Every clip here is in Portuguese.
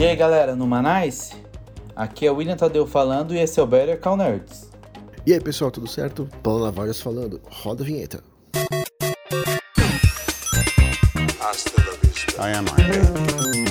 E aí galera, no Manais? Aqui é o William Tadeu falando e esse é o Better Call Nerds. E aí pessoal, tudo certo? Paulo Navarras falando, roda a vinheta. I am Iron Man.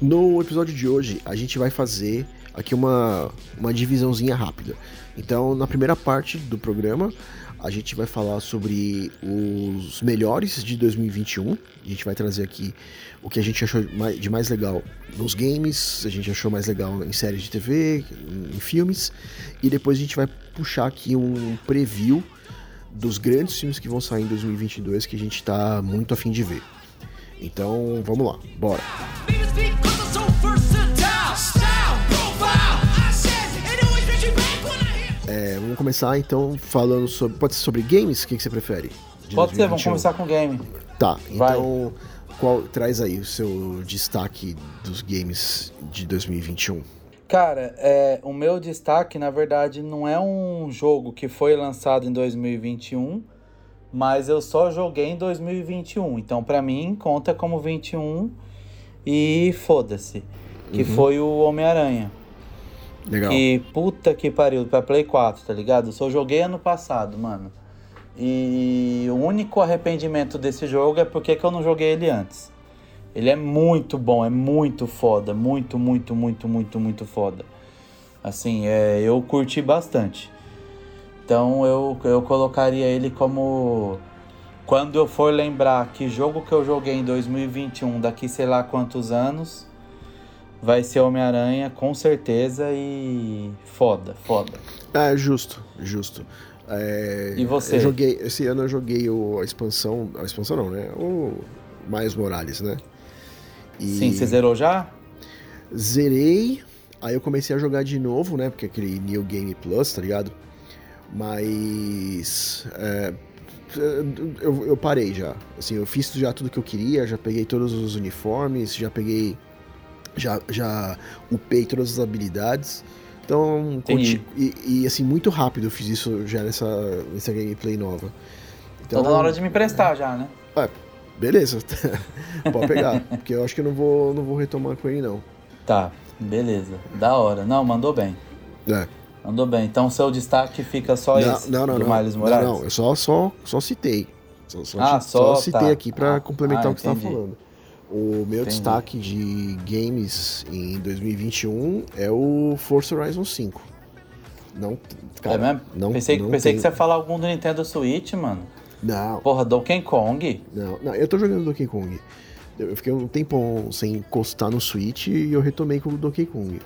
No episódio de hoje, a gente vai fazer aqui uma, uma divisãozinha rápida. Então, na primeira parte do programa, a gente vai falar sobre os melhores de 2021. A gente vai trazer aqui o que a gente achou de mais legal nos games, a gente achou mais legal em séries de TV, em filmes. E depois a gente vai puxar aqui um preview dos grandes filmes que vão sair em 2022 que a gente tá muito afim de ver. Então, vamos lá, bora. É, vamos começar então falando sobre. Pode ser sobre games? O que, que você prefere? De Pode ser, vamos 2021? começar com game. Tá, Vai. então qual, traz aí o seu destaque dos games de 2021. Cara, é, o meu destaque, na verdade, não é um jogo que foi lançado em 2021, mas eu só joguei em 2021. Então, pra mim, conta como 21 e foda-se. Que foi o Homem-Aranha. Legal. Que puta que pariu, pra Play 4, tá ligado? Eu só joguei ano passado, mano. E o único arrependimento desse jogo é porque que eu não joguei ele antes. Ele é muito bom, é muito foda, muito, muito, muito, muito, muito foda. Assim, é, eu curti bastante. Então eu, eu colocaria ele como. Quando eu for lembrar que jogo que eu joguei em 2021, daqui sei lá quantos anos, vai ser Homem-Aranha, com certeza, e foda, foda. É, justo, justo. É, E você? Eu joguei, esse ano eu joguei o, a expansão. A expansão não, né? O Miles Morales, né? E Sim, você zerou já? Zerei, aí eu comecei a jogar de novo, né? Porque aquele New Game Plus, tá ligado? Mas. é, eu, eu parei já. Assim, eu fiz já tudo que eu queria, já peguei todos os uniformes, já peguei. Já, já upei todas as habilidades. Então, e, e, assim, muito rápido eu fiz isso já nessa, nessa gameplay nova. Então tá na hora de me emprestar já, né? É, beleza. Pode pegar. porque eu acho que eu não vou, não vou retomar com ele, não. Tá, beleza. Da hora. Não, mandou bem. É. Mandou bem. Então seu destaque fica só Não, esse não, não, do não. Miles Morales? Não, não, eu só, só, só citei. Só, só, Ah, ti- só, citei tá. aqui pra Ah, complementar ah, o que você tava entendi. falando. O meu Entendi. destaque de games em 2021 é o Forza Horizon 5. Não, cara, é mesmo? não, pensei não pensei tem- que você ia falar algum do Nintendo Switch, mano. Não, Porra, Donkey Kong. não, não, eu tô jogando Donkey Kong. Eu fiquei um tempo sem encostar no Switch e eu retomei com o Donkey Kong.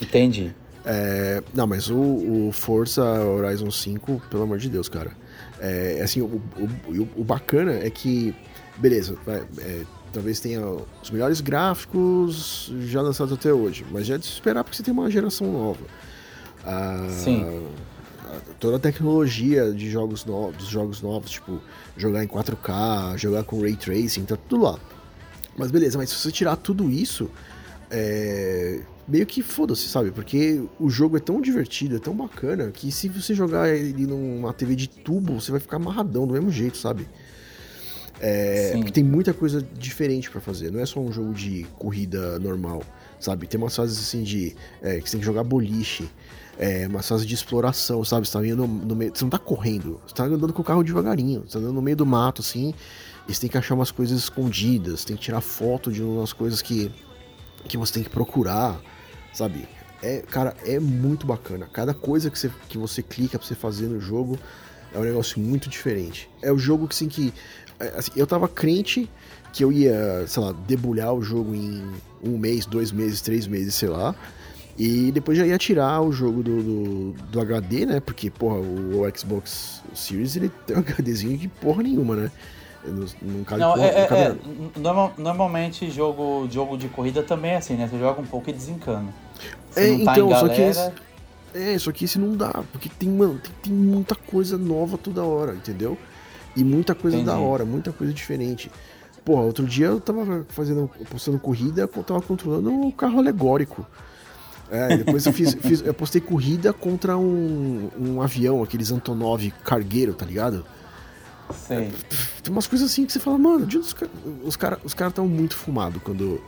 Entendi. É, não, mas o, o Forza Horizon 5, pelo amor de Deus, cara. É, assim, o, o, o- bacana é que, beleza, é, talvez tenha os melhores gráficos já lançados até hoje, mas já é de se esperar porque você tem uma geração nova. Ah, Sim. a- Toda a tecnologia de jogos novos, dos jogos novos, tipo, jogar em 4K, jogar com Ray Tracing, tá tudo lá. Mas beleza, mas se você tirar tudo isso, é, meio que foda-se, sabe? Porque o jogo é tão divertido, é tão bacana, que se você jogar ele numa TV de tubo, você vai ficar amarradão do mesmo jeito, sabe? É, porque tem muita coisa diferente pra fazer, não é só um jogo de corrida normal, sabe? Tem umas fases assim de. é, que você tem que jogar boliche, é, umas fases de exploração, sabe? Você tá indo no, no meio. Você não tá correndo, você tá andando com o carro devagarinho, você tá andando no meio do mato, assim, e você tem que achar umas coisas escondidas, tem que tirar foto de umas coisas que, que você tem que procurar, sabe? É, cara, é muito bacana. Cada coisa que você, que você clica pra você fazer no jogo é um negócio muito diferente. É o jogo que, assim, que. é, assim, eu tava crente que eu ia, sei lá, debulhar o jogo em um mês, dois meses, três meses, sei lá. E depois já ia tirar o jogo do, do, do HD, né? Porque, porra, o, o Xbox Series ele tem um HDzinho de porra nenhuma, né? Não, é, não é- é, nada. norma- normalmente jogo, jogo de corrida também é assim, né? Você joga um pouco e desencana. Se É, tá então, em só que galera, É, só que esse não dá, porque tem, mano, tem, tem muita coisa nova toda hora, entendeu? E muita coisa Entendi. da hora, muita coisa diferente. Porra, outro dia eu tava fazendo, postando corrida, eu tava controlando um carro alegórico. É, depois eu fiz, fiz- eu postei corrida contra um, um avião, aqueles Antonov cargueiro, tá ligado? Sei. Tem umas coisas assim que você fala, mano, os caras os cara, os cara estão muito fumados quando,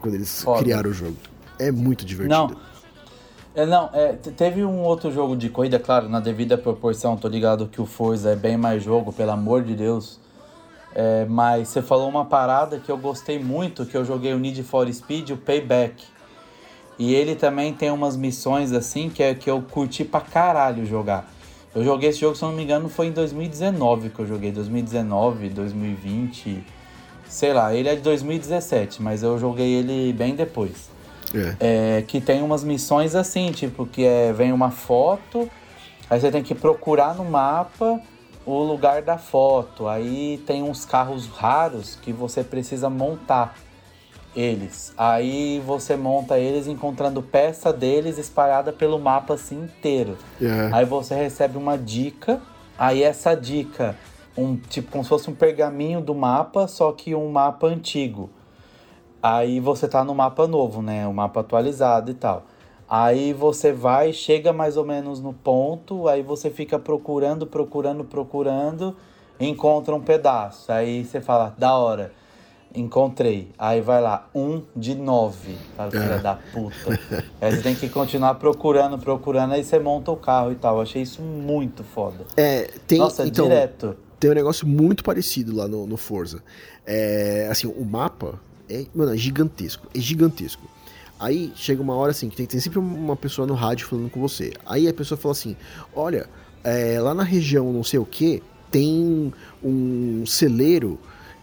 quando eles Foda. criaram o jogo. É muito divertido. Não. É, não, é, te- teve um outro jogo de corrida, claro, na devida proporção, tô ligado que o Forza é bem mais jogo, pelo amor de Deus. É, mas você falou uma parada que eu gostei muito, que eu joguei o Need for Speed, o Payback. E ele também tem umas missões assim que, é, que eu curti pra caralho jogar. Eu joguei esse jogo, se eu não me engano, foi em 2019 que eu joguei. 2019, 2020, sei lá, ele é de 2017, mas eu joguei ele bem depois. É. É, que tem umas missões assim, tipo, que é, vem uma foto, aí você tem que procurar no mapa o lugar da foto. Aí tem uns carros raros que você precisa montar eles. Aí você monta eles encontrando peça deles espalhada pelo mapa assim inteiro. É. Aí você recebe uma dica, aí essa dica, um tipo como se fosse um pergaminho do mapa, só que um mapa antigo. Aí você tá no mapa novo, né? O mapa atualizado e tal. Aí você vai, chega mais ou menos no ponto, aí você fica procurando, procurando, procurando, encontra um pedaço. Aí você fala, da hora, encontrei. Aí vai lá, um de nove. Fala, filha da puta. aí você tem que continuar procurando, procurando, aí você monta o carro e tal. Eu achei isso muito foda. É, tem, Nossa, então, direto. tem um negócio muito parecido lá no, no Forza. É, assim, o mapa é, mano, é gigantesco. É gigantesco. Aí chega uma hora assim que tem, tem sempre uma pessoa no rádio falando com você. Aí a pessoa fala assim: Olha, é, lá na região não sei o que, tem um celeiro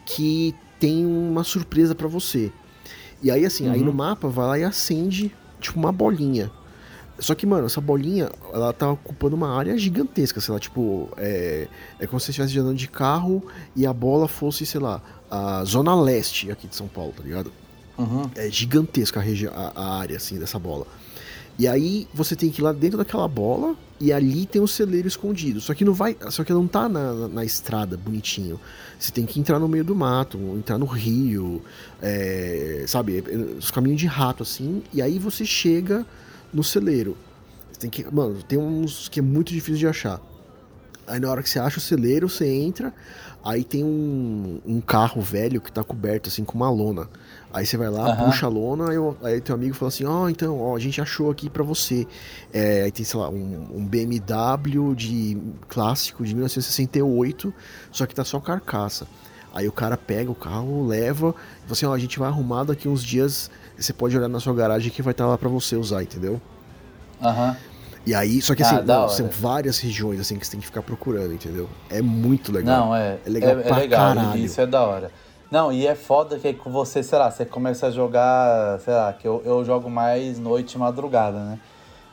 que tem uma surpresa pra você. E aí, assim, aí Uhum. no mapa vai lá e acende, tipo, uma bolinha. Só que, mano, essa bolinha, ela tá ocupando uma área gigantesca, sei lá, tipo, é, é como se você estivesse andando de carro e a bola fosse, sei lá, a zona leste aqui de São Paulo, tá ligado? Uhum. É gigantesca a, a, a área, assim, dessa bola. E aí você tem que ir lá dentro daquela bola e ali tem o celeiro escondido. Só que não vai. Só que não tá na, na, na estrada bonitinho. Você tem que entrar no meio do mato, entrar no rio, é, sabe? Os caminhos de rato, assim. E aí você chega no celeiro. Você tem que. Mano, tem uns que é muito difícil de achar. Aí na hora que você acha o celeiro, você entra, aí tem um, um carro velho que tá coberto assim com uma lona. Aí você vai lá, Aham. puxa a lona, aí, o- aí teu amigo fala assim, ó, então, ó, a gente achou aqui pra você. É, aí tem, sei lá, um, um BMW de clássico de 1968, só que tá só carcaça. Aí o cara pega o carro, leva, e fala assim, ó, a gente vai arrumar daqui uns dias, você pode olhar na sua garagem que vai estar lá pra você usar, entendeu? Aham. E aí, só que Ah, assim, da não, são várias regiões assim que você tem que ficar procurando, entendeu? É muito legal. Não, é. É legal é, é pra legal, caralho. Isso é da hora. Não, e é foda que com você, sei lá, você começa a jogar, sei lá, que eu, eu jogo mais noite e madrugada, né?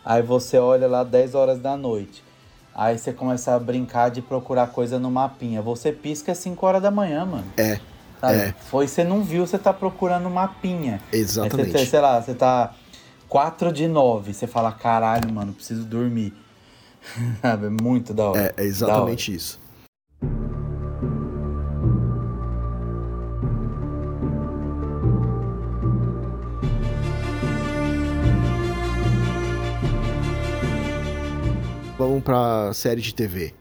Aí você olha lá 10 horas da noite. Aí você começa a brincar de procurar coisa no mapinha. Você pisca às 5 horas da manhã, mano. É, Sabe? é. Foi, você não viu, você tá procurando mapinha. Aí você, exatamente. tem, sei lá, você tá 4 de 9. Você fala, caralho, mano, preciso dormir. Sabe? É muito da hora. É, é exatamente isso. Vamos pra série de TV.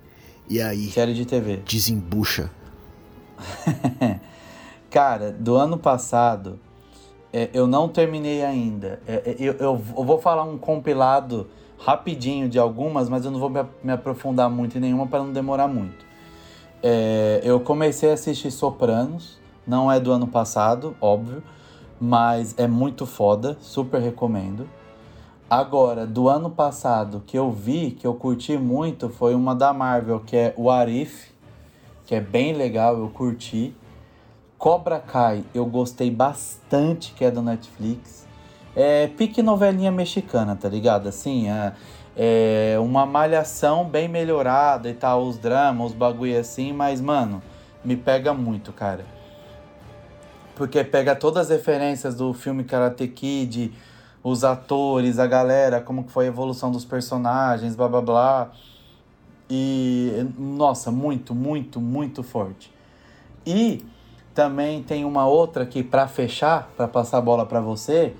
E aí, Série de TV. desembucha. Cara, do ano passado, é, eu não terminei ainda. É, é, eu, eu, eu vou falar um compilado rapidinho de algumas, mas eu não vou me, me aprofundar muito em nenhuma para não demorar muito. É, eu comecei a assistir Sopranos, não é do ano passado, óbvio, mas é muito foda, super recomendo. Agora, do ano passado que eu vi, que eu curti muito, foi uma da Marvel, que é o Arif, que é bem legal, eu curti. Cobra Kai, eu gostei bastante, que é do Netflix. É pique novelinha mexicana, tá ligado? Assim, é, é uma malhação bem melhorada e tal, os dramas, os bagulho assim, mas, mano, me pega muito, cara. Porque pega todas as referências do filme Karate Kid, os atores, a galera, como que foi a evolução dos personagens, blá blá blá. E, nossa, muito, muito, muito forte. E Também tem uma outra que para fechar, para passar a bola para você,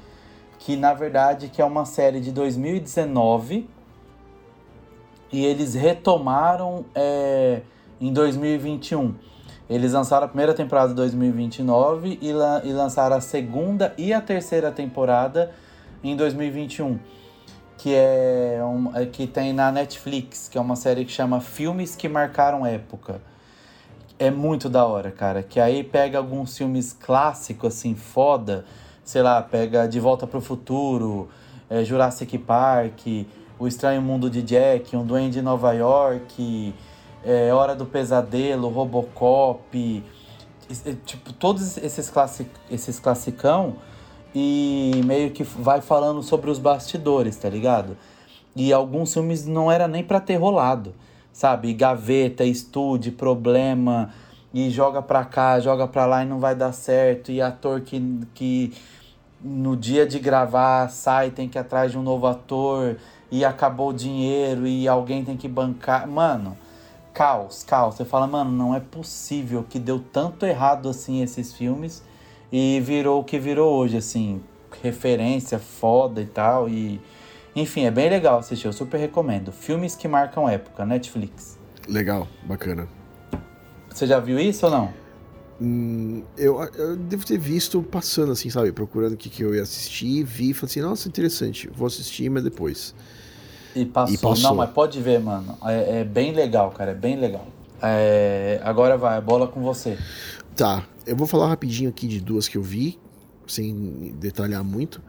que na verdade que é uma série de 2019 e eles retomaram é, em 2021. Eles lançaram a primeira temporada de 2029 e, la e lançaram a segunda e a terceira temporada em 2021, que é um, é, que tem na Netflix, que é uma série que chama Filmes que Marcaram Época. É muito da hora, cara. Que aí pega alguns filmes clássicos, assim, foda. Sei lá, pega De Volta pro Futuro, é, Jurassic Park, O Estranho Mundo de Jack, Um Duende de Nova York, é, Hora do Pesadelo, Robocop. Tipo, todos esses, classic, esses classicão e meio que vai falando sobre os bastidores, tá ligado? E alguns filmes não era nem pra ter rolado, sabe? Gaveta, estude, problema, e joga pra cá, joga pra lá e não vai dar certo, e ator que, que no dia de gravar sai, tem que ir atrás de um novo ator, e acabou o dinheiro, e alguém tem que bancar. Mano, caos, caos. Você fala, mano, não é possível que deu tanto errado assim esses filmes e virou o que virou hoje, assim, referência foda e tal. E enfim, é bem legal assistir, eu super recomendo. Filmes que marcam época, Netflix. Legal, bacana. Você já viu isso ou não? Hum, eu, eu devo ter visto passando, assim, sabe? Procurando o que, que eu ia assistir, vi e falei assim, nossa, interessante, vou assistir, mas depois. E passou. E passou. Não, mas pode ver, mano. É, é bem legal, cara, é bem legal. É, agora vai, bola com você. Tá, eu vou falar rapidinho aqui de duas que eu vi, sem detalhar muito.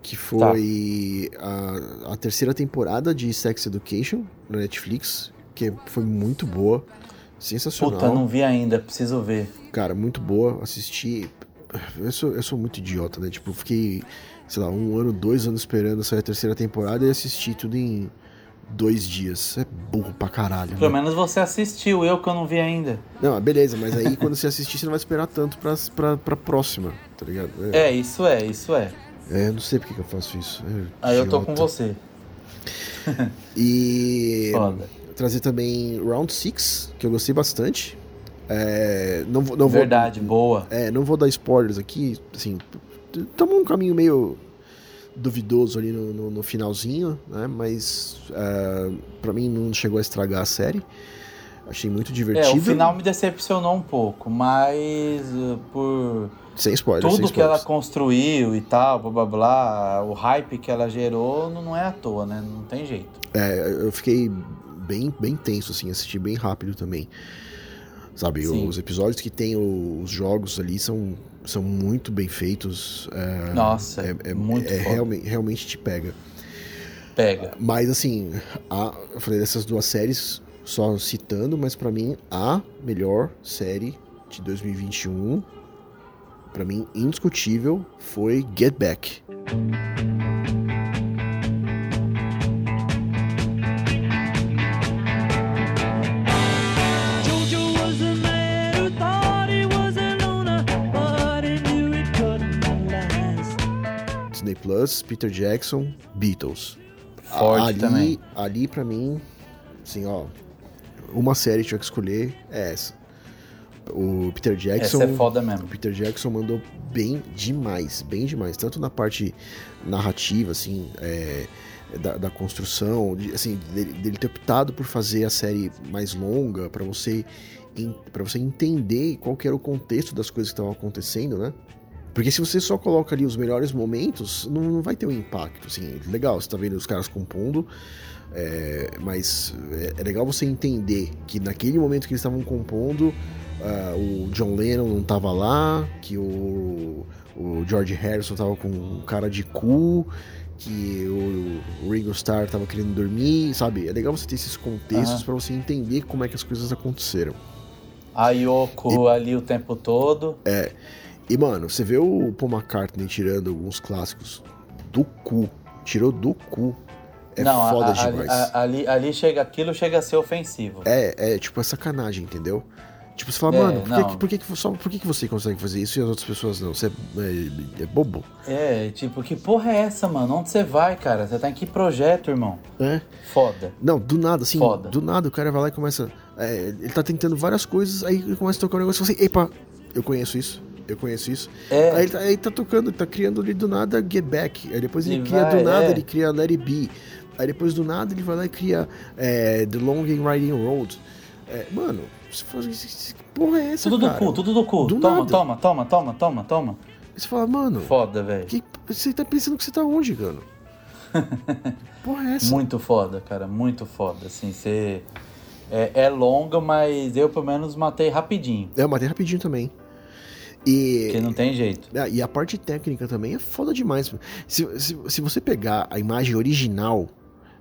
Que foi a, a terceira temporada de Sex Education na Netflix, que foi muito boa, sensacional. Puta, não vi ainda, preciso ver. Cara, muito boa, assisti. Eu sou, eu sou muito idiota, né? Tipo, fiquei, sei lá, um ano, dois anos esperando sair a terceira temporada e assisti tudo em dois dias. É burro pra caralho. Pelo né? menos você assistiu, eu que eu não vi ainda. Não, beleza, mas aí quando você assistir, você não vai esperar tanto pra, pra, pra próxima, tá ligado? É, isso é, isso é. É, não sei porque que eu faço isso. É Aí eu tô com você. E Foda. trazer também Round 6, que eu gostei bastante. É, não não vou, Verdade, boa. é, não vou dar spoilers aqui, assim, estamos num caminho meio duvidoso ali no, no- no finalzinho, né? Mas é, para mim não chegou a estragar a série. Achei muito É, divertido. o final me decepcionou um pouco, mas uh, por Sem spoilers, sem tudo que ela spoilers. construiu e tal, blá blá blá, o hype que ela gerou não é à toa, né? Não tem jeito. É, eu fiquei bem, bem tenso, assim, assisti bem rápido também. Sabe, Sim. os episódios que tem os jogos ali são, são muito bem feitos. é, Nossa, é, é, muito é realmente, realmente te pega. Pega. Mas assim, a, eu falei dessas duas séries, só citando, mas pra mim a melhor série de 2021, pra mim indiscutível, foi Get Back. Plus, Peter Jackson, Beatles. Forte ali, também. Ali pra mim, assim, ó, uma série que tinha que escolher é essa. O Peter Jackson. Essa é foda mesmo. O Peter Jackson mandou bem demais, bem demais. Tanto na parte narrativa, assim, é, da, da construção, de- assim, dele, dele ter optado por fazer a série mais longa para você para você entender qual que era o contexto das coisas que estavam acontecendo, né? Porque se você só coloca ali os melhores momentos, não, não vai ter um impacto, assim, legal, você tá vendo os caras compondo, é, mas é, é legal você entender que naquele momento que eles estavam compondo, ah, o John Lennon não tava lá, que o, o George Harrison tava com um cara de cu, que o, o Ringo Starr tava querendo dormir, sabe? É legal você ter esses contextos Aham. pra você entender como é que as coisas aconteceram. A Yoko ali o tempo todo. E, mano, você vê o Paul McCartney tirando alguns clássicos do cu. Tirou do cu. É não, foda a- demais. a- ali, ali chega aquilo, chega a ser ofensivo. É, é, tipo, é sacanagem, entendeu? Tipo, você fala, É, mano, por, que, não. que- por, que, que, só, por que, que você consegue fazer isso e as outras pessoas não? Você é, é bobo? É, tipo, que porra é essa, mano? Onde você vai, cara? Você tá em que projeto, irmão? É. Foda. Não, do nada, assim, Foda. do nada o cara vai lá e começa. é, ele tá tentando várias coisas, aí ele começa a tocar um negócio e fala assim, epa, Eu conheço isso. Eu conheço isso. É. Aí, ele tá, aí ele tá tocando, tá criando ali do nada Get Back. Aí depois ele Ele cria vai, do nada, é. ele cria Let It Be. Aí depois do nada ele vai lá e cria é, The Long and Riding Road. É, mano, você fala, "Que porra é essa, Tudo do cara? cu, tudo do cu. Do toma, nada. toma, toma, toma, toma, toma. Você fala, mano, Foda, velho. você tá pensando que você tá onde, cara? porra é essa? Muito foda, cara. Muito foda. Assim, você. É, é longa, mas eu pelo menos matei rapidinho. É, eu matei rapidinho também. E, Porque não tem jeito. Ah, e a parte técnica também é foda demais. Se, se, se você pegar a imagem original,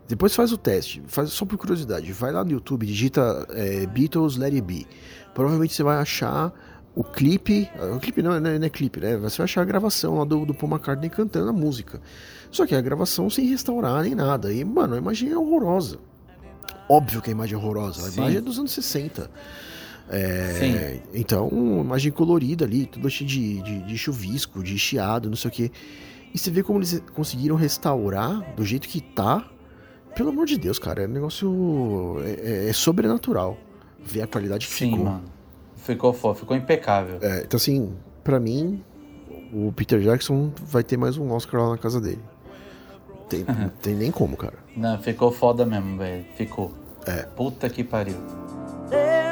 depois faz o teste, faz só por curiosidade. Vai lá no YouTube, digita é, Beatles Let It Be. Provavelmente você vai achar o clipe. O clipe não, não é, não é clipe, né? Você vai achar a gravação lá do, do Paul McCartney cantando a música. Só que é a gravação sem restaurar nem nada. E, mano, a imagem é horrorosa. Óbvio que a imagem é horrorosa. A Sim. imagem é dos anos 60. É, Sim. então, uma imagem colorida ali, tudo cheio de, de, de chuvisco, de chiado, não sei o que. E você vê como eles conseguiram restaurar do jeito que tá. Pelo amor de Deus, cara, é um negócio. É, é- é sobrenatural. Ver a qualidade que Sim, ficou. mano. Ficou foda, ficou impecável. É, então, assim, pra mim, o Peter Jackson vai ter mais um Oscar lá na casa dele. Tem, não tem nem como, cara. Não, ficou foda mesmo, velho. Ficou. É. Puta que pariu. There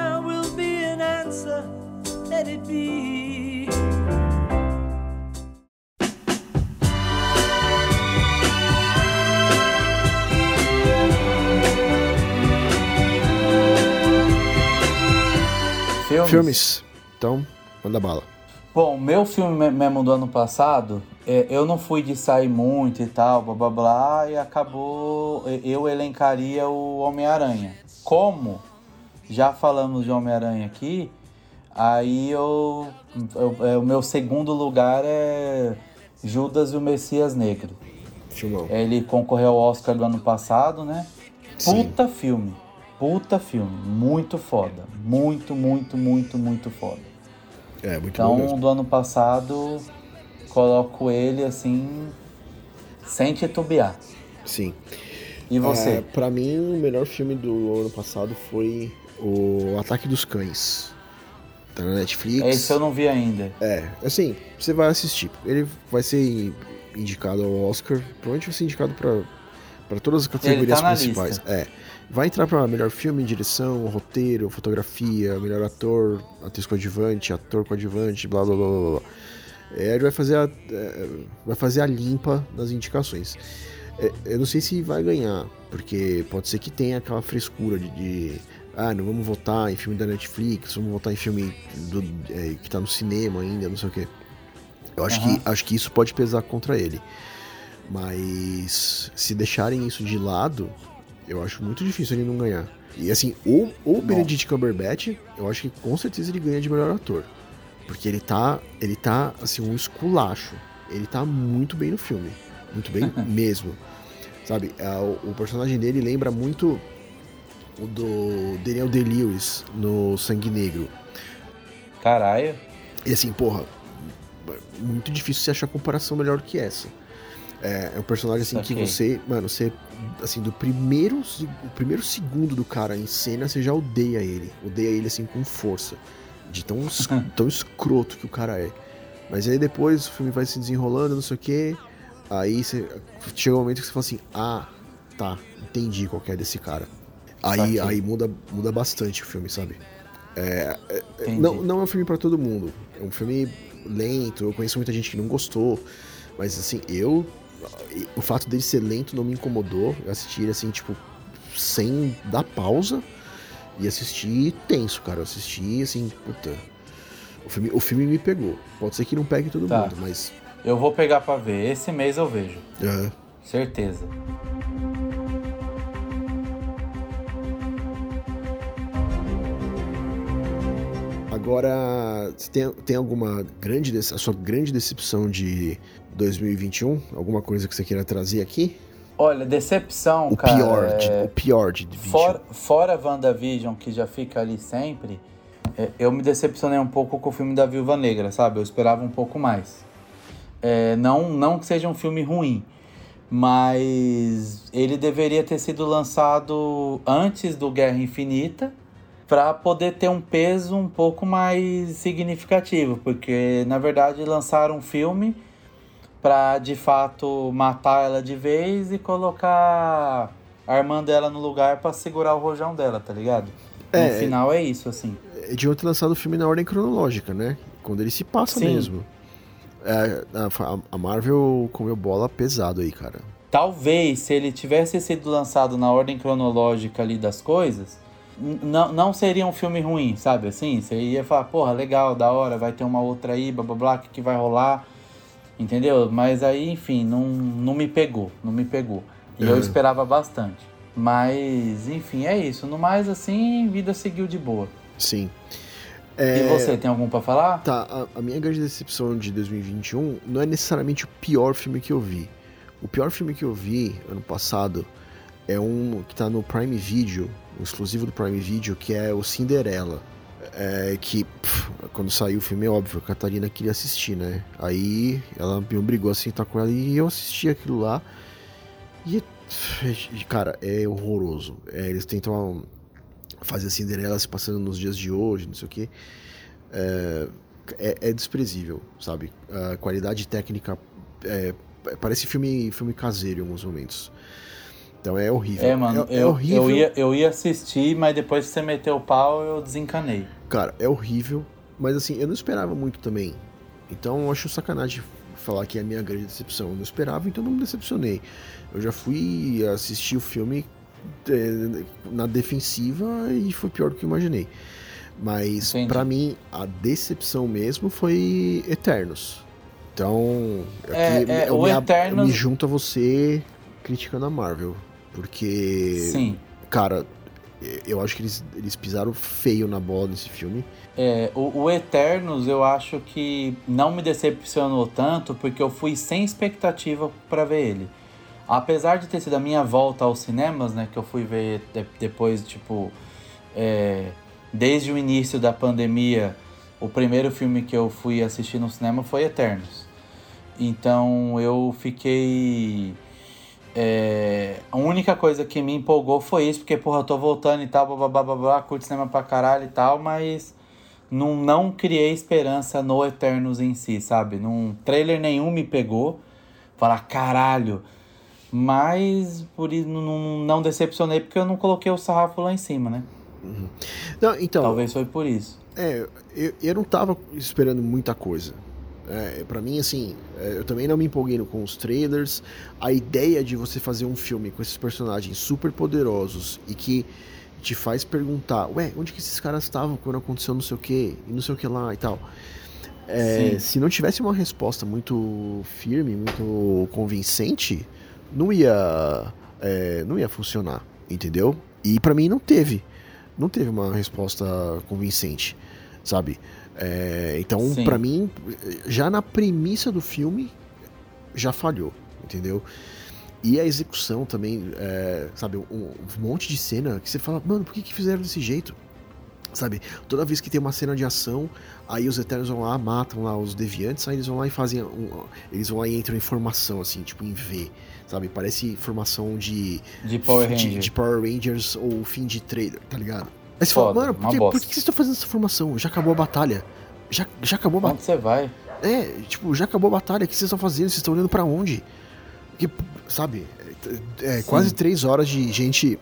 Filmes. Filmes. Então, manda bala. Bom, meu filme me- mesmo do ano passado, é, eu não fui de sair muito e tal, blá blá blá, e acabou. Eu elencaria o Homem-Aranha. Como já falamos de Homem-Aranha aqui, aí eu, eu- é, O meu segundo lugar é Judas e o Messias Negro. Filmão. Ele concorreu ao Oscar do ano passado, né? Sim. Puta filme. Puta filme. Muito foda. Muito, muito, muito, muito foda. É, muito bom Então, do ano passado, coloco ele assim, sem titubear. Sim. E É, você? pra mim, o melhor filme do ano passado foi o Ataque dos Cães. Tá na Netflix. Esse eu não vi ainda. É, assim, você vai assistir. Ele vai ser indicado ao Oscar, provavelmente vai ser indicado pra, pra todas as categorias tá principais. É. Vai entrar pra melhor filme, direção, roteiro, fotografia, melhor ator, atriz coadjuvante, ator coadjuvante, blá blá blá blá blá. É, ele vai fazer a, é, vai fazer a limpa nas indicações. É, eu não sei se vai ganhar, porque pode ser que tenha aquela frescura de, de, ah, não vamos votar em filme da Netflix, vamos votar em filme do- é, que tá no cinema ainda, não sei o quê. Eu acho, Aham. que, acho que isso pode pesar contra ele. Mas se deixarem isso de lado, eu acho muito difícil ele não ganhar. E assim, o, o Benedict Cumberbatch, eu acho que com certeza ele ganha de melhor ator. Porque ele tá, ele tá, assim, um esculacho. Ele tá muito bem no filme. Muito bem mesmo. Sabe, a- o, o personagem dele lembra muito do Daniel Day-Lewis no Sangue Negro. Caralho. E assim, porra, muito difícil você achar comparação melhor que essa. É, é um personagem assim que Saquei. você, mano, você, assim, do primeiro, se- o primeiro segundo do cara em cena, você já odeia ele. Odeia ele, assim, com força. De tão, tão escroto que o cara é. Mas aí depois o filme vai se desenrolando, não sei o quê. Aí você, chega um momento que você fala assim, ah, tá, entendi qual que é desse cara. Aí, aí muda, muda bastante o filme, sabe? Entendi. Não, não é um filme pra todo mundo. É um filme lento. Eu conheço muita gente que não gostou. Mas assim, eu. O fato dele ser lento não me incomodou. Eu assisti ele assim, tipo, sem dar pausa. E assisti tenso, cara. Eu assisti assim, puta. O filme, o filme me pegou. Pode ser que não pegue todo Tá. mundo, mas. Eu vou pegar pra ver. Esse mês eu vejo. é, Certeza. Agora, tem, tem alguma grande. A sua grande decepção de 2021? Alguma coisa que você queira trazer aqui? Olha, decepção, O cara. pior, de, é- o pior de 2021. Fora, fora WandaVision, que já fica ali sempre, é, eu me decepcionei um pouco com o filme da Viúva Negra, sabe? Eu esperava um pouco mais. É, não, não que seja um filme ruim, mas ele deveria ter sido lançado antes do Guerra Infinita. Pra poder ter um peso um pouco mais significativo, porque na verdade lançaram um filme pra de fato matar ela de vez e colocar armando ela no lugar pra segurar o rojão dela, tá ligado? É, no final é isso, assim. Deviam ter lançado o filme na ordem cronológica, né? Quando ele se passa Sim. mesmo. É, a, a Marvel comeu bola pesado aí, cara. Talvez se ele tivesse sido lançado na ordem cronológica ali das coisas, não, não seria um filme ruim, sabe? Assim, você ia falar, porra, legal, da hora, vai ter uma outra aí, blá blá blá, o que, que vai rolar? Entendeu? Mas aí, enfim, não, não me pegou, não me pegou. E eu Uhum. esperava bastante. Mas, enfim, é isso. No mais, assim, vida seguiu de boa. Sim. E É, você, tem algum pra falar? Tá, a, a minha grande decepção de 2021 não é necessariamente o pior filme que eu vi. O pior filme que eu vi ano passado é um que tá no Prime Video, um exclusivo do Prime Video, que é o Cinderela. É, que pff, quando saiu o filme, é óbvio, a Catarina queria assistir, né? Aí ela me obrigou a sentar com ela e eu assisti aquilo lá. E, pff, cara, é horroroso. É, eles tentam fazer a Cinderela se passando nos dias de hoje, não sei o quê. É, é, é desprezível, sabe? A qualidade técnica é, parece filme, filme caseiro em alguns momentos. Então é horrível. É, mano, é, é eu, horrível. eu, ia, eu ia assistir, mas depois que você meteu o pau, eu desencanei. Cara, é horrível. Mas assim, eu não esperava muito também. Então eu acho sacanagem falar que é a minha grande decepção. Eu não esperava, então não me decepcionei. Eu já fui assistir o filme é, na defensiva e foi pior do que eu imaginei. Mas pra mim, a decepção mesmo foi Eternos. Então, É, é, eu, o me, Eternos- eu me junto a você criticando a Marvel. Porque, Sim. cara, eu acho que eles, eles pisaram feio na bola nesse filme. É, o, o Eternos eu acho que não me decepcionou tanto porque eu fui sem expectativa pra ver ele. Apesar de ter sido a minha volta aos cinemas, né, que eu fui ver de- depois, tipo, é, desde o início da pandemia, o primeiro filme que eu fui assistir no cinema foi Eternos. Então eu fiquei. É, a única coisa que me empolgou foi isso, porque, porra, eu tô voltando e tal, blá blá blá blá, blá curto cinema pra caralho e tal, mas não, não criei esperança no Eternos em si, sabe? Num trailer nenhum me pegou. Falar, caralho. Mas por isso não, não decepcionei porque eu não coloquei o sarrafo lá em cima, né? Não, então, Talvez foi por isso. É, eu, eu não tava esperando muita coisa. É, para mim, assim, é, eu também não me empolguei com os trailers. A ideia de você fazer um filme com esses personagens super poderosos e que te faz perguntar, ué, onde que esses caras estavam quando aconteceu não sei o que, e não sei o que lá e tal. É, se não tivesse uma resposta muito firme, muito convincente, não ia, é, não ia funcionar, entendeu? E pra mim não teve, não teve uma resposta convincente, sabe? É, então, pra mim, já na premissa do filme, já falhou, entendeu? E a execução também, é, sabe, um, um monte de cena que você fala, mano, por que, que fizeram desse jeito? Sabe, toda vez que tem uma cena de ação, aí os Eternos vão lá, matam lá os deviantes, aí eles vão lá e fazem. Um, eles vão lá e entram em formação, assim, tipo em V, sabe? Parece formação de, De Power de, Ranger. de Power Rangers ou fim de trailer, tá ligado? Aí você Foda, fala, mano, por que, por que vocês estão fazendo essa formação? Já acabou a batalha. Já, já acabou a batalha. Onde você vai? É, tipo, já acabou a batalha, o que vocês estão fazendo? Vocês estão olhando pra onde? Porque, sabe, é, é Sim. quase três horas de gente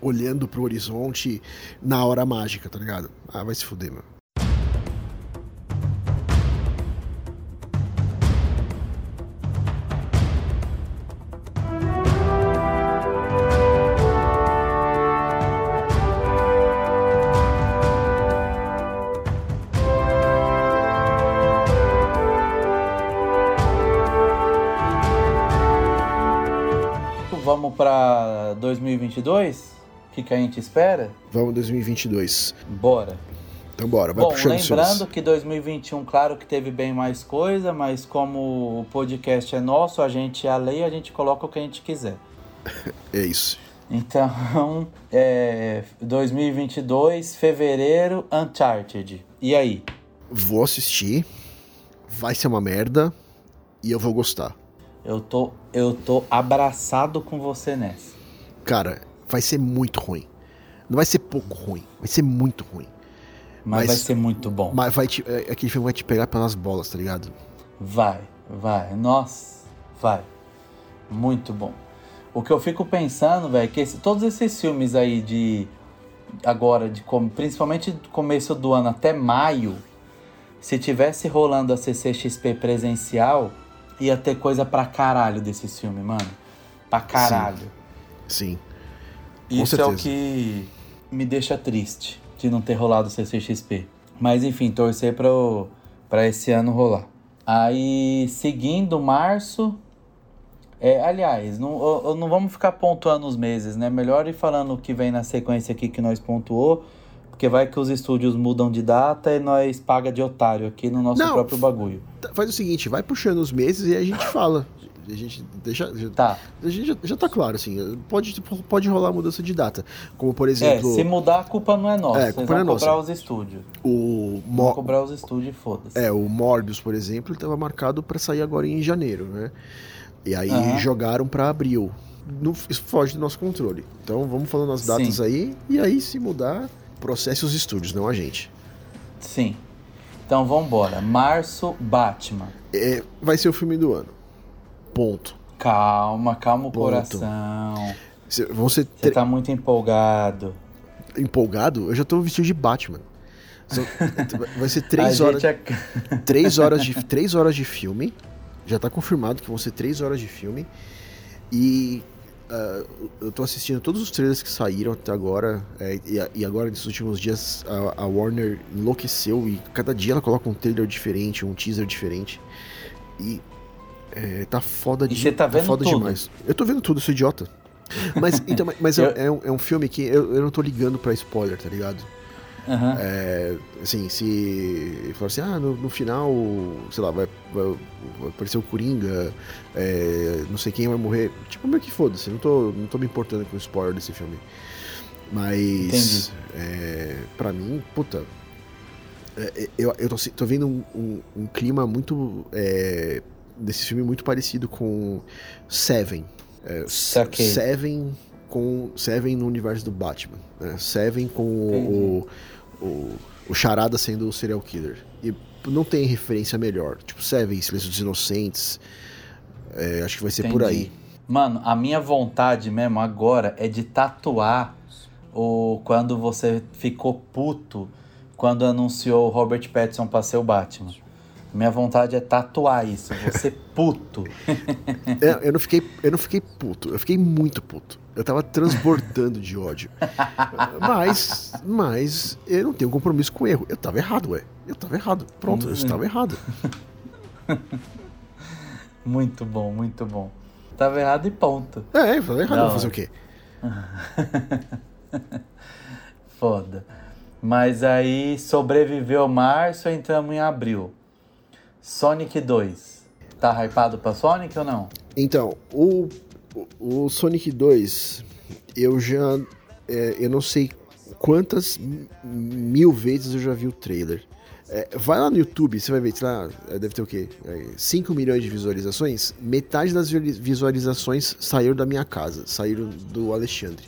olhando pro horizonte na hora mágica, tá ligado? Ah, vai se fuder, mano. Pra 2022? O que, que a gente espera? Vamos 2022. Bora. Então bora, vai Bom, puxando lembrando que 2021, claro que teve bem mais coisa, mas como o podcast é nosso, a gente é a lei, a gente coloca o que a gente quiser. É isso. Então, é, 2022, fevereiro, Uncharted. E aí? Vou assistir, vai ser uma merda e eu vou gostar. Eu tô, eu tô abraçado com você nessa. Cara, vai ser muito ruim. Não vai ser pouco ruim, vai ser muito ruim. Mas, Mas- vai ser muito bom. Mas vai te, é, aquele filme vai te pegar pelas bolas, tá ligado? Vai, vai. Nossa, vai. Muito bom. O que eu fico pensando, velho, é que esse- todos esses filmes aí de. Agora, de principalmente do começo do ano até maio, se tivesse rolando a CCXP presencial, ia ter coisa pra caralho desses filmes, mano. Pra caralho. Sim. Isso é o certeza. que me deixa triste de não ter rolado o CCXP. Mas enfim, torcer pra esse ano rolar. Aí, seguindo março. É, aliás, não, não vamos ficar pontuando os meses, né? Melhor ir falando o que vem na sequência aqui que nós pontuou. Porque vai que os estúdios mudam de data e nós paga de otário aqui no nosso Não, próprio bagulho. Tá, Faz o seguinte, vai puxando os meses e a gente fala. A gente deixa. já- Tá. A gente já, já tá claro, assim. Pode, pode rolar mudança de data. Como, por É, exemplo, se mudar, a culpa não é nossa. É, a culpa não é cobrar nossa. os estúdios. o, Vão Mo- cobrar os estúdios e foda-se. é, o Morbius, por exemplo, ele tava marcado pra sair agora em janeiro, né? E aí Aham. jogaram pra abril. Não, isso foge do nosso controle. Então vamos falando as datas Sim. aí. E aí, se mudar, processe os estúdios, não a gente. Sim. Então vambora. Março, Batman. É, vai ser o filme do ano. Ponto. Calma, calma o Ponto. coração. Cê- Vão ser Você tre- tá muito empolgado. empolgado, eu já tô vestido de Batman. São- vai ser três horas, é- três horas de três horas de filme. Já tá confirmado que vão ser três horas de filme. E ah, eu tô assistindo todos os trailers que saíram até agora. é, e, e agora, nesses últimos dias, a, a Warner enlouqueceu e cada dia ela coloca um trailer diferente, um teaser diferente. E é, tá foda, E de, você tá vendo foda tudo? demais. Eu tô vendo tudo, sou idiota. Mas, então, mas- é, Eu- é um, é um filme que eu, eu não tô ligando pra spoiler, tá ligado? Aham. É, assim, se falar assim, ah, no, no final, sei lá, vai, vai- vai aparecer o Coringa, é, não sei quem vai morrer. Tipo, meio que foda-se, não tô, não tô me importando com o spoiler desse filme. Mas, é, pra mim, puta, é, eu, eu tô, tô vendo um, um- um clima muito, é, desse filme muito parecido com Seven. É, Saquei. Seven com Seven no universo do Batman. Né? Seven com o, o, o Charada sendo o serial killer. E não tem referência melhor. Tipo, Seven, Silêncio dos Inocentes. é, acho que vai ser por Entendi. aí. Mano, a minha vontade mesmo agora é de tatuar o quando você ficou puto quando anunciou o Robert Pattinson pra ser o Batman. Minha vontade é tatuar isso, você puto. É, eu, não fiquei, eu não fiquei puto, eu fiquei muito puto. Eu tava transbordando de ódio. Mas, mas eu não tenho compromisso com erro. Eu tava errado, ué. Eu tava errado. Pronto, eu estava errado. Muito bom, muito bom. Tava errado e ponto. É, eu tava errado. Vou fazer o quê? Foda. Mas aí sobreviveu março, entramos em abril. Sonic 2. Tá hypado pra Sonic ou não? Então, o, o, Sonic 2, eu já. é, eu não sei quantas mil vezes eu já vi o trailer. É, vai lá no YouTube, você vai ver, sei lá, é, deve ter o quê? 5 milhões de visualizações. Metade das vi- visualizações saíram da minha casa, saíram do Alexandre.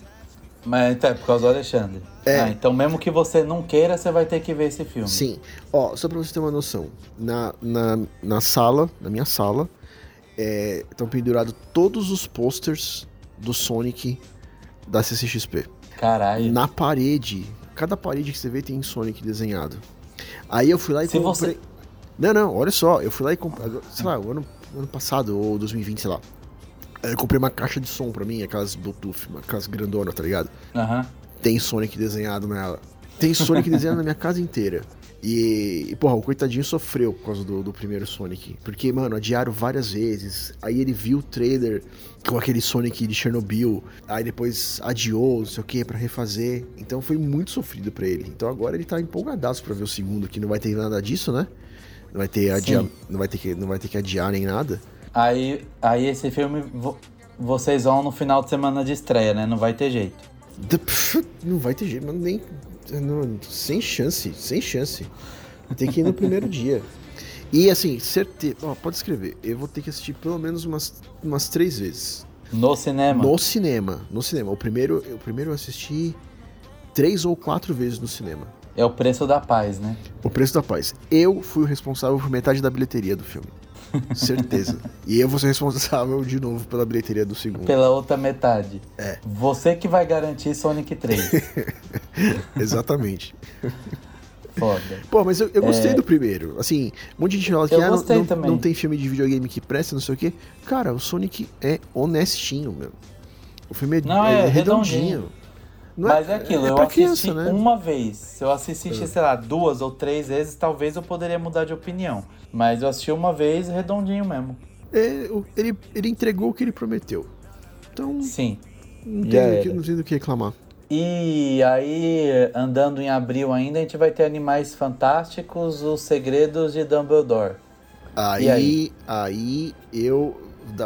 Mas então é por causa do Alexandre. É. Ah, então mesmo que você não queira, você vai ter que ver esse filme. Sim. Ó, só pra você ter uma noção, na, na, na sala, na minha sala, estão pendurados todos os posters do Sonic da CCXP. Caralho. Na parede, cada parede que você vê tem Sonic desenhado. Aí eu fui lá e Se comprei. você- Não, não, olha só, eu fui lá e comprei, sei lá, o ano, o ano passado, ou 2020, sei lá. Eu comprei uma caixa de som pra mim, aquelas Bluetooth, aquelas grandonas, tá ligado? Aham. tem Sonic desenhado nela. Tem Sonic desenhado na minha casa inteira. E, e, porra, o coitadinho sofreu por causa do, do primeiro Sonic. Porque, mano, adiaram várias vezes. Aí ele viu o trailer com aquele Sonic de Chernobyl. Aí depois adiou, não sei o que, pra refazer. Então foi muito sofrido pra ele. Então agora ele tá empolgadaço pra ver o segundo, que não vai ter nada disso, né? Não vai ter, adia... Não vai ter, que, não vai ter que adiar nem nada. Aí, aí esse filme vo- vocês vão no final de semana de estreia, né? Não vai ter jeito. Não vai ter jeito, mas nem. não, sem chance, sem chance. Tem que ir no primeiro dia. E assim, certeza. Ó, pode escrever. Eu vou ter que assistir pelo menos umas, umas três vezes. No cinema. No cinema. No cinema. O primeiro, o primeiro eu assisti três ou quatro vezes no cinema. É o preço da paz, né? O Preço da Paz. Eu fui o responsável por metade da bilheteria do filme. Certeza. e eu vou ser responsável de novo pela bilheteria do segundo. Pela outra metade. É. Você que vai garantir Sonic 3. Exatamente. Foda. Pô, mas eu, eu gostei do primeiro. Assim, um monte de gente fala que É. Ah, não, não tem filme de videogame que presta, não sei o quê. Cara, o Sonic é honestinho, meu. O filme é, Não, é é redondinho. redondinho. Não Mas é aquilo, eu pra assisti criança, né? uma vez. Se eu assistisse, sei lá, duas ou três vezes, talvez eu poderia mudar de opinião. Mas eu assisti uma vez redondinho mesmo. É, o- ele, ele entregou o que ele prometeu. Então, Sim. não tem, não tem do que reclamar. E aí, andando em abril ainda, a gente vai ter Animais Fantásticos, Os Segredos de Dumbledore. Aí, E aí? aí? eu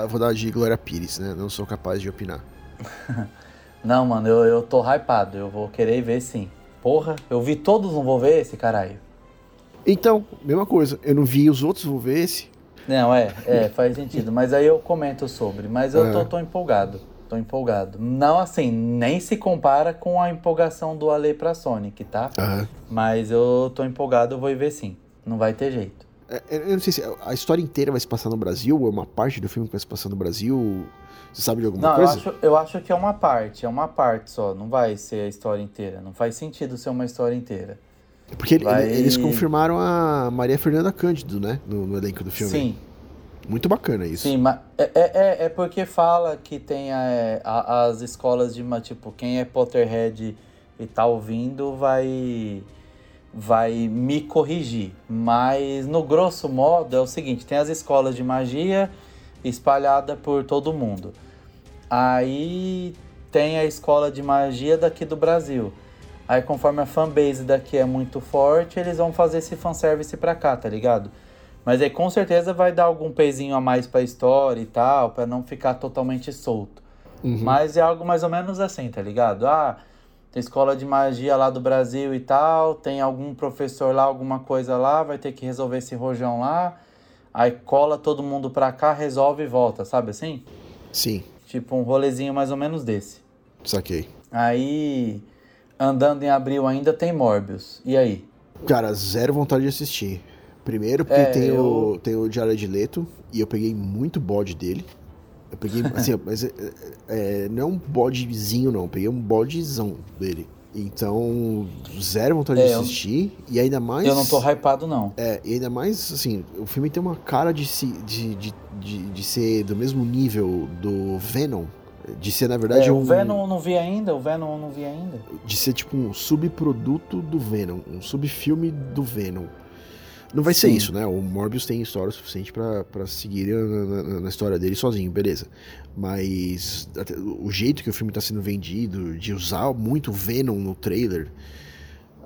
vou dar de Glória Pires, né? Não sou capaz de opinar. Não, mano, eu, eu tô hypado, eu vou querer ver sim. Porra, eu vi todos, não vou ver esse caralho. Então, mesma coisa. Eu não vi os outros, vou ver esse. Não, é, é, faz sentido. Mas aí eu comento sobre. Mas eu É. tô, tô empolgado. Tô empolgado. Não assim, nem se compara com a empolgação do Ale pra Sonic, tá? Aham. Mas eu tô empolgado, eu vou ver sim. Não vai ter jeito. É, Eu não sei se a história inteira vai se passar no Brasil, ou é uma parte do filme que vai se passar no Brasil. Você sabe de alguma Não, eu coisa? acho, eu acho que é uma parte, é uma parte só. Não vai ser a história inteira. Não faz sentido ser uma história inteira. Porque ele- vai- eles confirmaram a Maria Fernanda Cândido, né? No, no elenco do filme. Sim, Muito bacana isso. sim, mas é, é, é- é porque fala que tem é, a- as escolas de tipo, quem é Potterhead e tá ouvindo vai vai me corrigir. Mas no grosso modo é o seguinte, tem as escolas de magia espalhada por todo mundo. Aí tem a escola de magia daqui do Brasil. Aí conforme a fanbase daqui é muito forte, eles vão fazer esse fanservice pra cá, tá ligado? Mas aí com certeza vai dar algum pezinho a mais pra história e tal, pra não ficar totalmente solto. Uhum. Mas é algo mais ou menos assim, tá ligado? Ah, tem escola de magia lá do Brasil e tal, tem algum professor lá, alguma coisa lá, vai ter que resolver esse rojão lá. Aí cola todo mundo pra cá, resolve e volta, sabe assim? Sim, Tipo um rolezinho mais ou menos desse. saquei. Aí, andando em abril ainda tem Morbius. E aí? Cara, zero vontade de assistir. Primeiro porque É, tem, o, eu- tem o Jared Leto, e eu peguei muito bode dele. Eu peguei, assim, mas é, é, não é um bodezinho não, eu peguei um bodezão dele. Então, zero vontade É, de eu- assistir, e ainda mais... Eu não tô hypado, não. É, e ainda mais, assim, o filme tem uma cara de, se, de, de, de, de ser do mesmo nível do Venom. De ser, na verdade, É, um. o Venom eu não vi ainda, o Venom eu não vi ainda. De ser tipo um subproduto do Venom, um subfilme do Venom. Não vai ser Sim. isso, né? O Morbius tem história suficiente pra pra seguir na, na- na história dele sozinho, beleza. Mas o jeito que o filme tá sendo vendido, de usar muito Venom no trailer.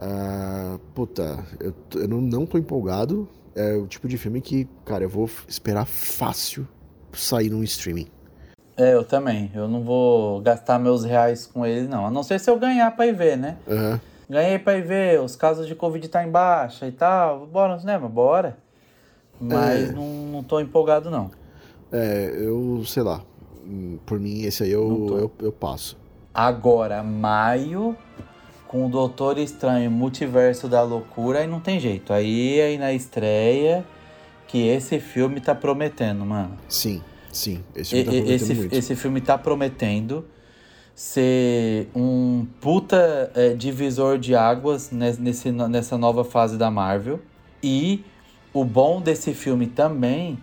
ah, puta, eu, eu não, não tô empolgado. É o tipo de filme que, cara, eu vou esperar fácil sair num streaming. É, eu também. Eu não vou gastar meus reais com ele, não. A não ser se eu ganhar pra ir ver, né? Aham. Ganhei pra ir ver, os casos de Covid tá em baixa e tal. Bora no cinema? Bora. Mas É. não, não tô empolgado, não. É, eu, sei lá. hum, Por mim, esse aí eu, eu, eu passo. Agora, maio, com o Doutor Estranho Multiverso da Loucura, aí não tem jeito. Aí, aí na estreia, que esse filme tá prometendo, mano. Sim, sim. Esse filme tá prometendo esse, muito. esse filme tá prometendo ser um puta é, divisor de águas nes- nesse, nessa nova fase da Marvel. E o bom desse filme também,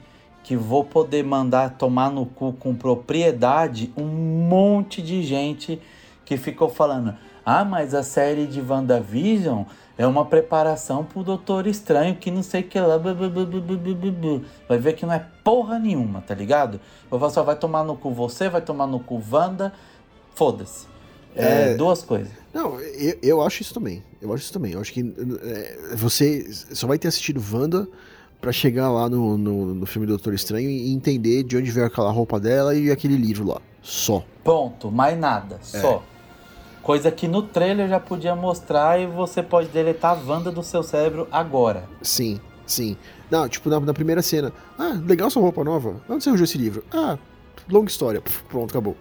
que vou poder mandar tomar no cu com propriedade um monte de gente que ficou falando: ah, mas a série de WandaVision é uma preparação pro Doutor Estranho, que não sei o que lá. bu, bu, bu, bu, bu, bu, bu, bu." Vai ver que não é porra nenhuma, tá ligado? Eu falo só, vai tomar no cu você, vai tomar no cu Wanda, foda-se. É, É. duas coisas. Não, eu, eu acho isso também. Eu acho isso também. Eu acho que é, você só vai ter assistido Wanda pra chegar lá no, no, no filme Doutor Estranho e entender de onde veio aquela roupa dela e aquele livro lá. Só. Ponto, mais nada, só. Coisa que no trailer já podia mostrar e você pode deletar a Wanda do seu cérebro agora. Sim, sim. Não, tipo, na, na primeira cena. Ah, legal sua roupa nova. Onde você arranjou esse livro? Ah, longa história. Pronto, acabou.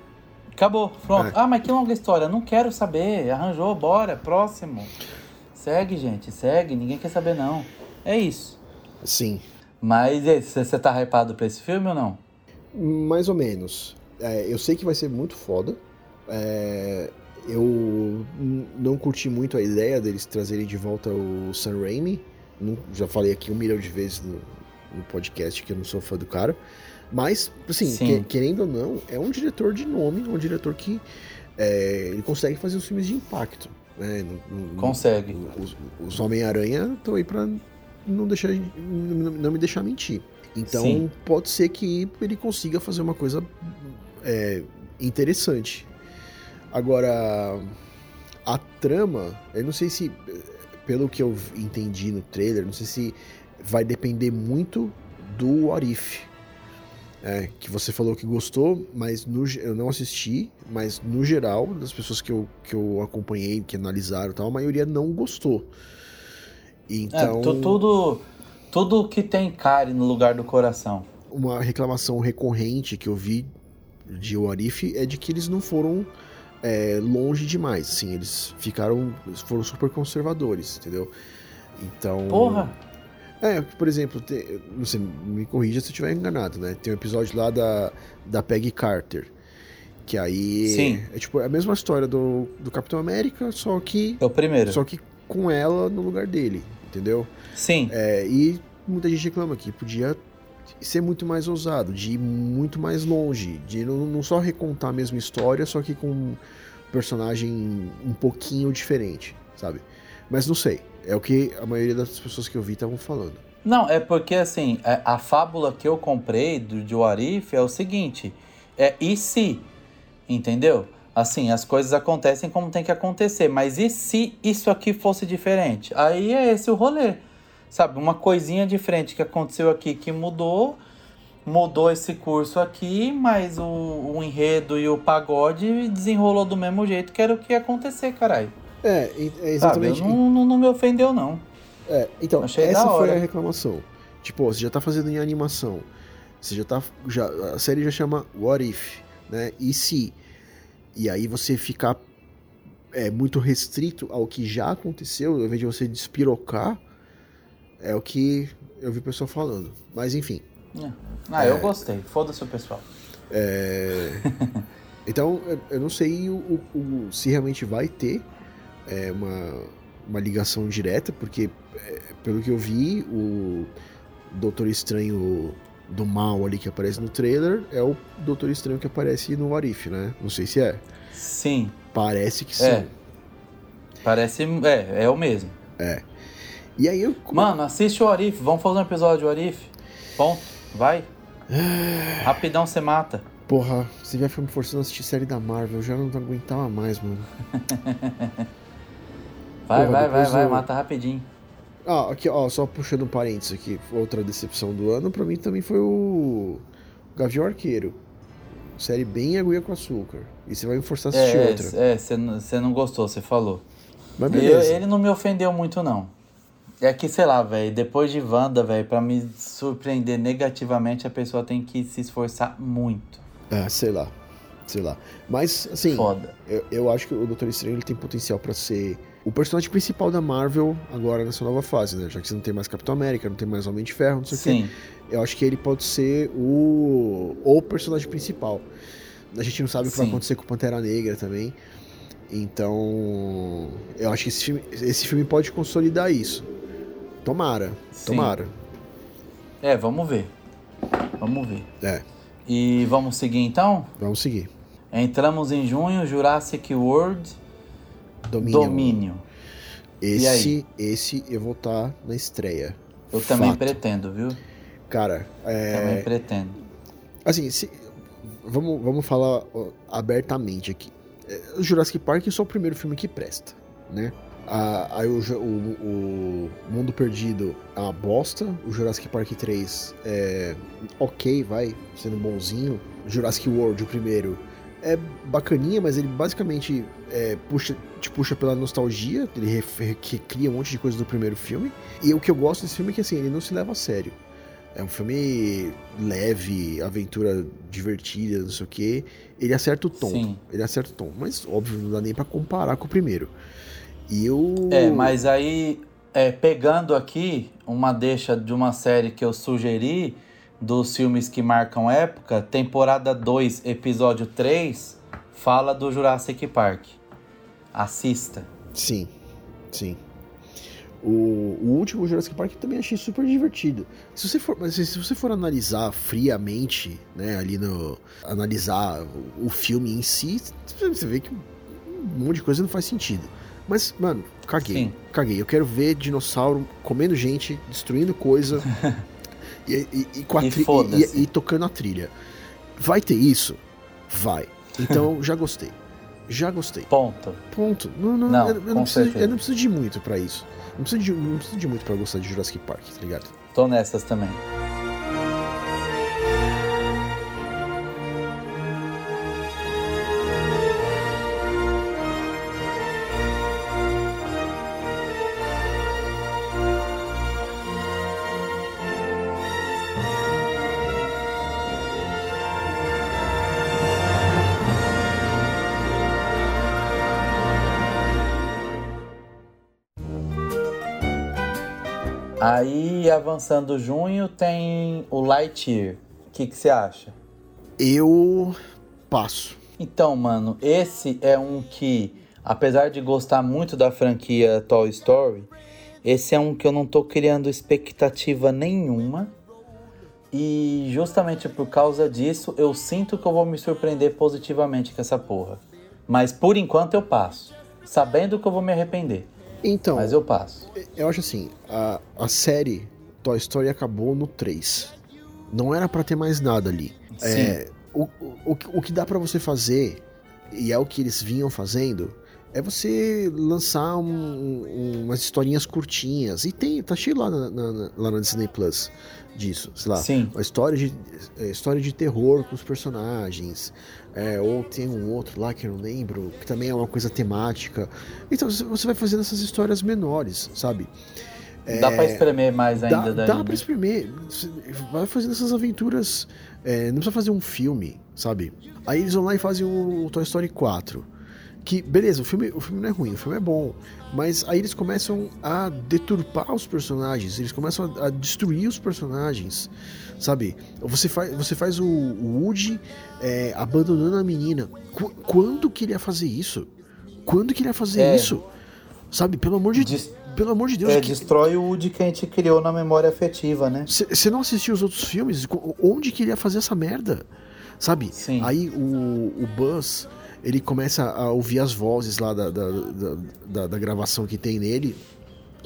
Acabou, pronto. É. Ah, mas que longa história. Não quero saber. Arranjou, bora, próximo. Segue, gente, segue. Ninguém quer saber, não. É isso. Sim, Mas você tá hypado pra esse filme ou não? mais ou menos. É, eu sei que vai ser muito foda. É, eu não curti muito a ideia deles trazerem de volta o Sam Raimi. Não- já falei aqui um milhão de vezes no, no podcast que eu não sou fã do cara. Mas, assim, Sim. que- querendo ou não, é um diretor de nome, um diretor que é, ele consegue fazer os filmes de impacto. Né? Consegue. Os, os Homem-Aranha estão aí pra não, deixar, não, me deixar mentir. Então, Sim. pode ser que ele consiga fazer uma coisa é, interessante. Agora, a trama, eu não sei se, pelo que eu entendi no trailer, não sei se vai depender muito do What If. É, que você falou que gostou, mas no eu não assisti, mas no geral, das pessoas que eu, que eu acompanhei, que analisaram e tal, a maioria não gostou. Então, É, tu- tudo, tudo que tem cárie no lugar do coração. uma reclamação recorrente que eu vi de What If é de que eles não foram é, longe demais, assim, eles ficaram, eles foram super conservadores, entendeu? Então... Porra! É, por exemplo, tem, sei, me corrija se eu estiver enganado, né? Tem um episódio lá da, da Peggy Carter, que aí Sim. é tipo a mesma história do, do Capitão América, só que É o primeiro. só que com ela no lugar dele, entendeu? Sim. É, e muita gente reclama que podia ser muito mais ousado, de ir muito mais longe, de não, não só recontar a mesma história, só que com um personagem um pouquinho diferente, sabe? Mas não sei, é o que a maioria das pessoas que eu vi estavam falando. Não, é porque assim, a, a fábula que eu comprei do de é o seguinte: é e se? Entendeu? Assim, as coisas acontecem como tem que acontecer, mas e se isso aqui fosse diferente? Aí é esse o rolê. Sabe, uma coisinha diferente que aconteceu aqui que mudou, mudou esse curso aqui, mas o, o enredo e o pagode desenrolou do mesmo jeito que era o que ia acontecer, caralho. É, é Sabe, exatamente. não, não, não me ofendeu, não. É, então, Achei essa foi a reclamação. Tipo, ó, você já tá fazendo em animação. Você já tá. Já, a série já chama What If, né? E se? E aí você ficar é, muito restrito ao que já aconteceu, ao invés de você despirocar, é o que eu vi o pessoal falando. Mas enfim. Ah, É. eu gostei. Foda-se o pessoal. Então, eu- eu não sei o, o- o- se realmente vai ter é, uma, uma ligação direta, porque, é, pelo que eu vi, o Doutor Estranho do mal ali que aparece no trailer é o Doutor Estranho que aparece no Arif, né? Não sei se é. Sim, Parece que sim. É. parece. É, é o mesmo. E aí eu. Mano, assiste o Arif. Vamos fazer um episódio do Arif. Ponto. Vai. Rapidão você mata. Porra, você vai ficar me forçando a assistir série da Marvel, eu já não aguentava mais, mano. Vai, Porra, vai, vai, vai, eu- mata rapidinho. Ah, aqui, ó, só puxando um parênteses aqui, outra decepção do ano pra mim também foi o Gavião Arqueiro. Série bem aguinha com açúcar. E você vai me forçar a assistir É, outra. é, você não- gostou, você falou. Mas Eu- beleza. ele não me ofendeu muito, não. É que, sei lá, velho, depois de Wanda, velho, pra me surpreender negativamente, a pessoa tem que se esforçar muito. Ah, sei lá. Sei lá. Mas, assim, Foda. eu, eu acho que o Doutor Estranho ele tem potencial pra ser o personagem principal da Marvel agora nessa nova fase, né? Já que você não tem mais Capitão América, não tem mais Homem de Ferro, não sei o quê. Eu acho que ele pode ser o, o personagem principal. A gente não sabe o que vai Sim. acontecer com o Pantera Negra também. Então, eu acho que esse filme, esse filme pode consolidar isso. Tomara, Sim. tomara. é, vamos ver. Vamos ver. É, E vamos seguir então? vamos seguir. Entramos em junho, Jurassic World Domínio. Esse, esse eu vou estar na estreia. Eu também Fato. pretendo, viu? Cara, é, Também pretendo. Assim, se- vamos, vamos falar abertamente aqui. É, O Jurassic Park é só o primeiro filme que presta, né? Aí o, o- o Mundo Perdido é uma bosta. O Jurassic Park 3 é ok, vai, sendo bonzinho. Jurassic World, o primeiro, é bacaninha, mas ele basicamente é, puxa, te puxa pela nostalgia. Ele recria um monte de coisa do primeiro filme. E o que eu gosto desse filme é que assim, ele não se leva a sério. É um filme leve, aventura divertida, não sei o quê. Ele acerta o tom. Sim. Ele acerta o tom. Mas, óbvio, não dá nem pra comparar com o primeiro. E eu. É, mas aí, é, pegando aqui uma deixa de uma série que eu sugeri, dos filmes que marcam época, temporada 2, episódio 3, fala do Jurassic Park. Assista. Sim, sim. O, o último Jurassic Park eu também achei super divertido. Se você for, mas se se você for analisar friamente, né, ali no analisar o, o filme em si, você vê que um monte de coisa não faz sentido. Mas, mano, caguei. Sim. Caguei. Eu quero ver dinossauro comendo gente, destruindo coisa e, e- e com a E e- tocando a trilha. Vai ter isso? Vai. Então, já gostei. Já gostei. Ponto. Ponto. Não, não, Não, eu, eu não preciso, eu não preciso de muito pra isso. Não preciso, de, não preciso de muito pra gostar de Jurassic Park, tá ligado? Tô nessas também. Aí, avançando junho, tem o Lightyear. O que você acha? Eu passo. Então, mano, esse é um que, apesar de gostar muito da franquia Toy Story, esse é um que eu não tô criando expectativa nenhuma. E justamente por causa disso, eu sinto que eu vou me surpreender positivamente com essa porra. Mas por enquanto eu passo, sabendo que eu vou me arrepender. Então, Mas eu passo. eu acho assim, a, a série Toy Story acabou no 3. Não era pra ter mais nada ali. Sim. É, o, o, o que- dá pra você fazer, e é o que eles vinham fazendo, é você lançar um- um- umas historinhas curtinhas. E tem, tá cheio lá na, na- lá na Disney Plus disso, sei lá. Sim. Uma história de, é, história de terror com os personagens. É, ou tem um outro lá que eu não lembro, que também é uma coisa temática. Então você- vai fazendo essas histórias menores, sabe? Dá pra espremer mais Dá, ainda daí. dá né? pra exprimir. Você Vai fazendo essas aventuras. é, não precisa fazer um filme, sabe? Aí eles vão lá e fazem o Toy Story 4. Que, beleza, o filme, o filme não é ruim, o filme é bom. Mas aí eles começam a deturpar os personagens, eles começam a, a destruir os personagens, sabe? Você faz, você faz o, o Woody é, abandonando a menina. Qu- quando que ele ia fazer isso? Quando que ele ia fazer É. isso? Sabe, pelo amor de, Des- pelo amor de Deus. É, que- destrói o Woody que a gente criou na memória afetiva, né? você não assistiu os outros filmes? Onde que ele ia fazer essa merda? Sabe? Sim. Aí o, o Buzz, ele começa a ouvir as vozes lá da, da, da, da- da gravação que tem nele.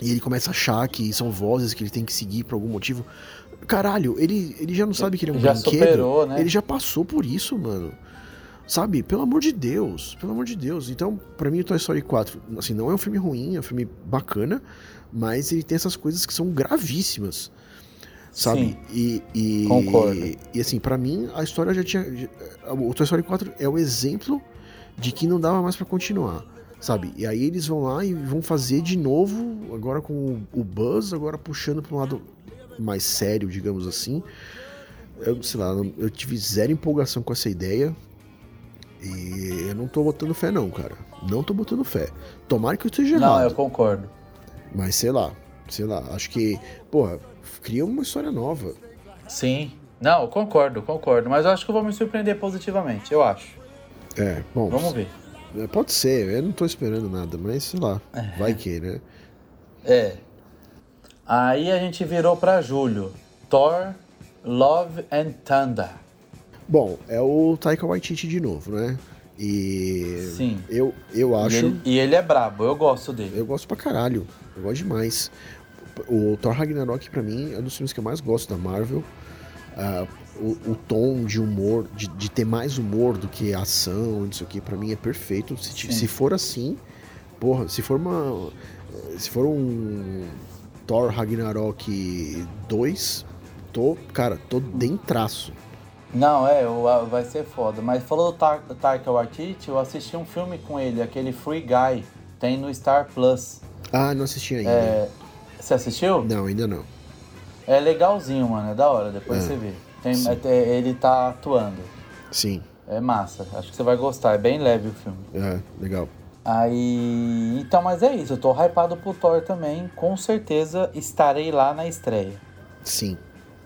E ele começa a achar que são vozes que ele tem que seguir por algum motivo. Caralho, ele, ele já não sabe que ele é um Já brinquedo. superou, né? Ele já passou por isso, mano. Sabe? Pelo amor de Deus. Pelo amor de Deus. Então, pra mim, o Toy Story 4, assim, não é um filme ruim, é um filme bacana, mas ele tem essas coisas que são gravíssimas. Sabe? E, e, Concordo. E, assim, pra mim, a história já tinha. O Toy Story 4 é o exemplo de que não dava mais pra continuar. Sabe? E aí eles vão lá e vão fazer de novo, agora com o- Buzz, agora puxando pra um lado mais sério, digamos assim. Eu, sei lá, eu tive zero empolgação com essa ideia. E eu não tô botando fé, não, cara. Não tô botando fé. Tomara que eu esteja Não, errado. eu concordo. Mas sei lá, sei lá. Acho que, porra, cria uma história nova. Sim. Não, eu concordo, concordo. Mas eu acho que eu vou me surpreender positivamente, eu acho. É, bom. Vamos ver. é, Pode ser, eu não tô esperando nada, mas sei lá. Vai que, né? É. Aí a gente virou pra julho. Thor, Love and Thunder. Bom, é o Taika Waititi de novo, né? E. Sim. Eu, eu E acho. ele, e ele é brabo, eu gosto dele. Eu gosto pra caralho. Eu gosto demais. O Thor Ragnarok, pra mim, é um dos filmes que eu mais gosto da Marvel. Ah, o, o tom de humor, de, de ter mais humor do que ação, não sei o que, pra mim é perfeito. Se, se for assim, porra, se for uma. Se for um Thor Ragnarok 2, tô, cara, tô dentraço. Não, é, o- a- vai ser foda. Mas falou do Tar- Taika Waititi, eu assisti um filme com ele, aquele Free Guy, tem no Star Plus. Ah, não assisti ainda. É, você assistiu? Não, ainda não. É legalzinho, mano. É da hora, depois É, você vê. Tem, sim. é- ele tá atuando. Sim, É massa. Acho que você vai gostar. É bem leve o filme. é, legal. Aí. Então, mas é isso. Eu tô hypado pro Thor também. Com certeza estarei lá na estreia. Sim,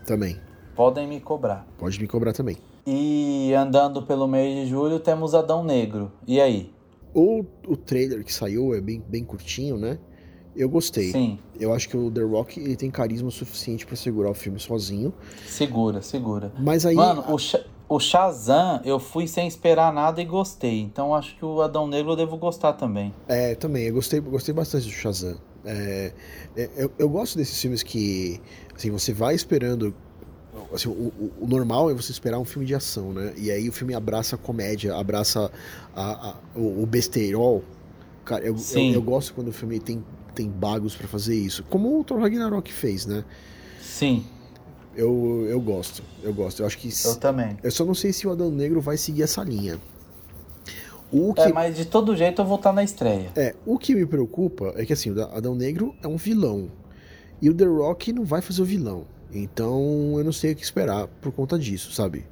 também. Podem me cobrar. Pode me cobrar também. E andando pelo mês de julho temos Adão Negro. E aí? O, o trailer que saiu é bem, bem curtinho, né? Eu gostei. Sim, Eu acho que o The Rock ele tem carisma suficiente pra segurar o filme sozinho. segura, segura. Mas aí. Mano, o, Sha- o Shazam eu fui sem esperar nada e gostei. Então acho que o Adão Negro eu devo gostar também. É, também, eu gostei, gostei bastante do Shazam. É, é, eu, eu gosto desses filmes que assim, você vai esperando. Assim, o, o- normal é você esperar um filme de ação, né? E aí o filme abraça a comédia, abraça a- a- o, o besteirol. Cara, eu, eu, eu gosto quando o filme tem, tem bagos pra fazer isso. Como o Thor Ragnarok fez, né? Sim, Eu, eu gosto, eu gosto. Eu acho que. eu também. Eu só não sei se o Adão Negro vai seguir essa linha. O que, É, mas de todo jeito eu vou estar na estreia. é, o que me preocupa é que assim, o Adão Negro é um vilão. E o The Rock não vai fazer o vilão. Então eu não sei o que esperar por conta disso, sabe?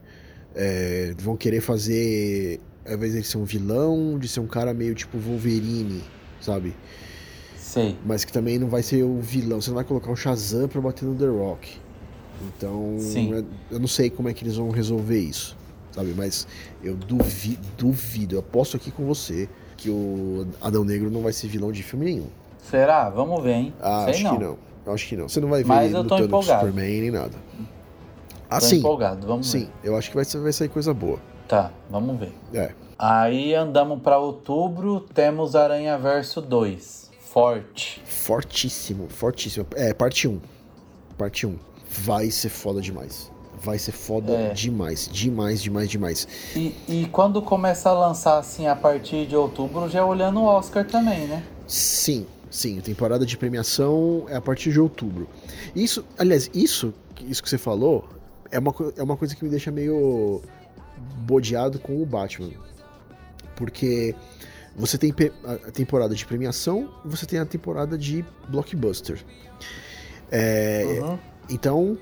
É, vão querer fazer. Ao invés de ele ser um vilão, de ser um cara meio tipo Wolverine, sabe? Sei. Mas que também não vai ser o vilão. Você não vai colocar um Shazam pra bater no The Rock. Então, Sim. eu- não sei como é que eles vão resolver isso, sabe? Mas eu duvido, duvido, eu aposto aqui com você que o Adão Negro não vai ser vilão de filme nenhum. Será? Vamos ver, hein? Ah, Sei acho não. que não. Acho que não. Você não vai ver Mas ele lutando com o. Superman nem nada. Tô Assim, empolgado, vamos sim, ver. eu acho que vai, vai sair coisa boa. Tá, vamos ver. É. Aí andamos pra outubro, temos Aranha Verso 2. Forte. Fortíssimo, fortíssimo. É, parte 1. Parte 1. Vai ser foda demais. Vai ser foda É. demais. Demais, demais, demais. E, e quando começa a lançar assim a partir de outubro, já olhando o Oscar também, né? Sim, sim. Temporada de premiação é a partir de outubro. Isso, aliás, isso, isso que você falou é uma, é uma coisa que me deixa meio bodeado com o Batman. Porque você tem a temporada de premiação e você tem a temporada de blockbuster. É, Uhum. Então,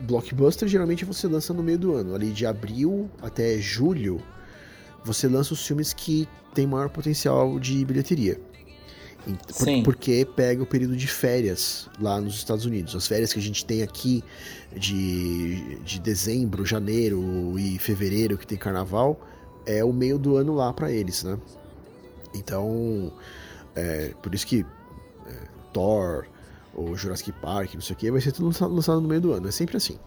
blockbuster geralmente você lança no meio do ano, ali de abril até julho, você lança os filmes que têm maior potencial de bilheteria. Por- Sim. Porque pega o período de férias lá nos Estados Unidos. As férias que a gente tem aqui de, de dezembro, janeiro e fevereiro, que tem carnaval, é o meio do ano lá pra eles, né? Então, é, por isso que é, Thor, ou Jurassic Park, não sei o que, vai ser tudo lançado, no meio do ano. É sempre assim.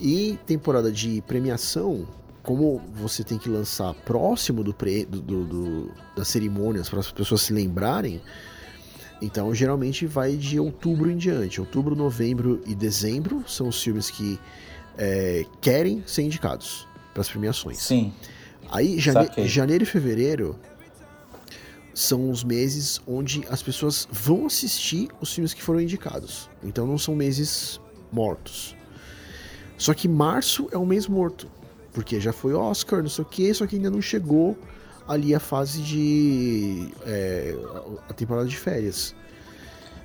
E temporada de premiação, como você tem que lançar próximo do, pre, do, do- do- das cerimônias para as pessoas se lembrarem, então geralmente vai de outubro em diante. Outubro, novembro e dezembro são os filmes que é, querem ser indicados para as premiações. Sim. Aí, jane- janeiro e fevereiro são os meses onde as pessoas vão assistir os filmes que foram indicados. Então não são meses mortos. Só que março é um mês morto. Porque já foi Oscar, não sei o que, só que ainda não chegou ali a fase de. é, a temporada de férias.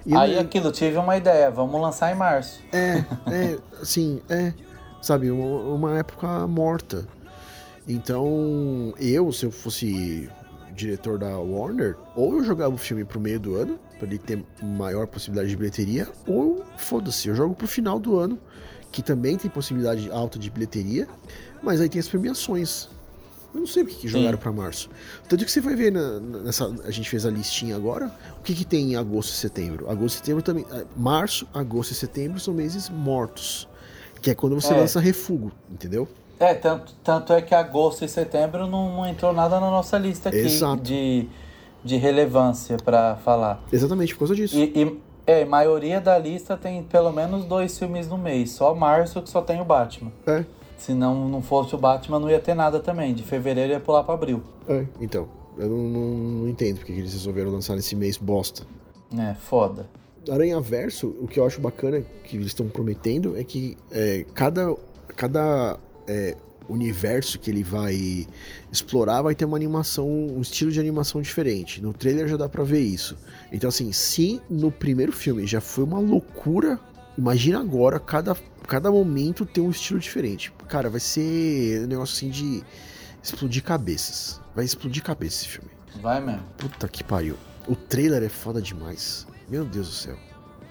E Aí aquilo, tive uma ideia, vamos lançar em março. é, é, assim, é, sabe, uma, uma época morta. Então, eu, se eu fosse diretor da Warner, ou eu jogava o filme pro meio do ano, pra ele ter maior possibilidade de bilheteria, ou foda-se, eu jogo pro final do ano, que também tem possibilidade alta de bilheteria, mas aí tem as premiações. Eu não sei por que jogaram pra março. Tanto que você vai ver na- nessa. A gente fez a listinha agora. O que, que tem em agosto e setembro? Agosto e setembro também. ah, Março, agosto e setembro são meses mortos. Que é quando você É. lança refugo, entendeu? É, tanto, tanto é que agosto e setembro não, não entrou nada na nossa lista aqui Exato. de, de relevância pra falar. Exatamente por causa disso. E, e é, a maioria da lista tem pelo menos dois filmes no mês. Só março que só tem o Batman. É, Se não, não fosse o Batman, não ia ter nada também. De fevereiro ia pular pra abril. é. Então, eu não, não- não entendo porque que eles resolveram lançar nesse mês bosta. É, foda. Aranha Verso, o que eu acho bacana que eles estão prometendo é que é, cada, cada é, universo que ele vai explorar vai ter uma animação, um estilo de animação diferente. No trailer já dá pra ver isso. Então, assim, se no primeiro filme já foi uma loucura imagina agora, cada, cada momento tem um estilo diferente. Cara, vai ser um negócio assim de explodir cabeças. Vai explodir cabeça esse filme. Vai mesmo. Puta que pariu. O trailer é foda demais. Meu Deus do céu.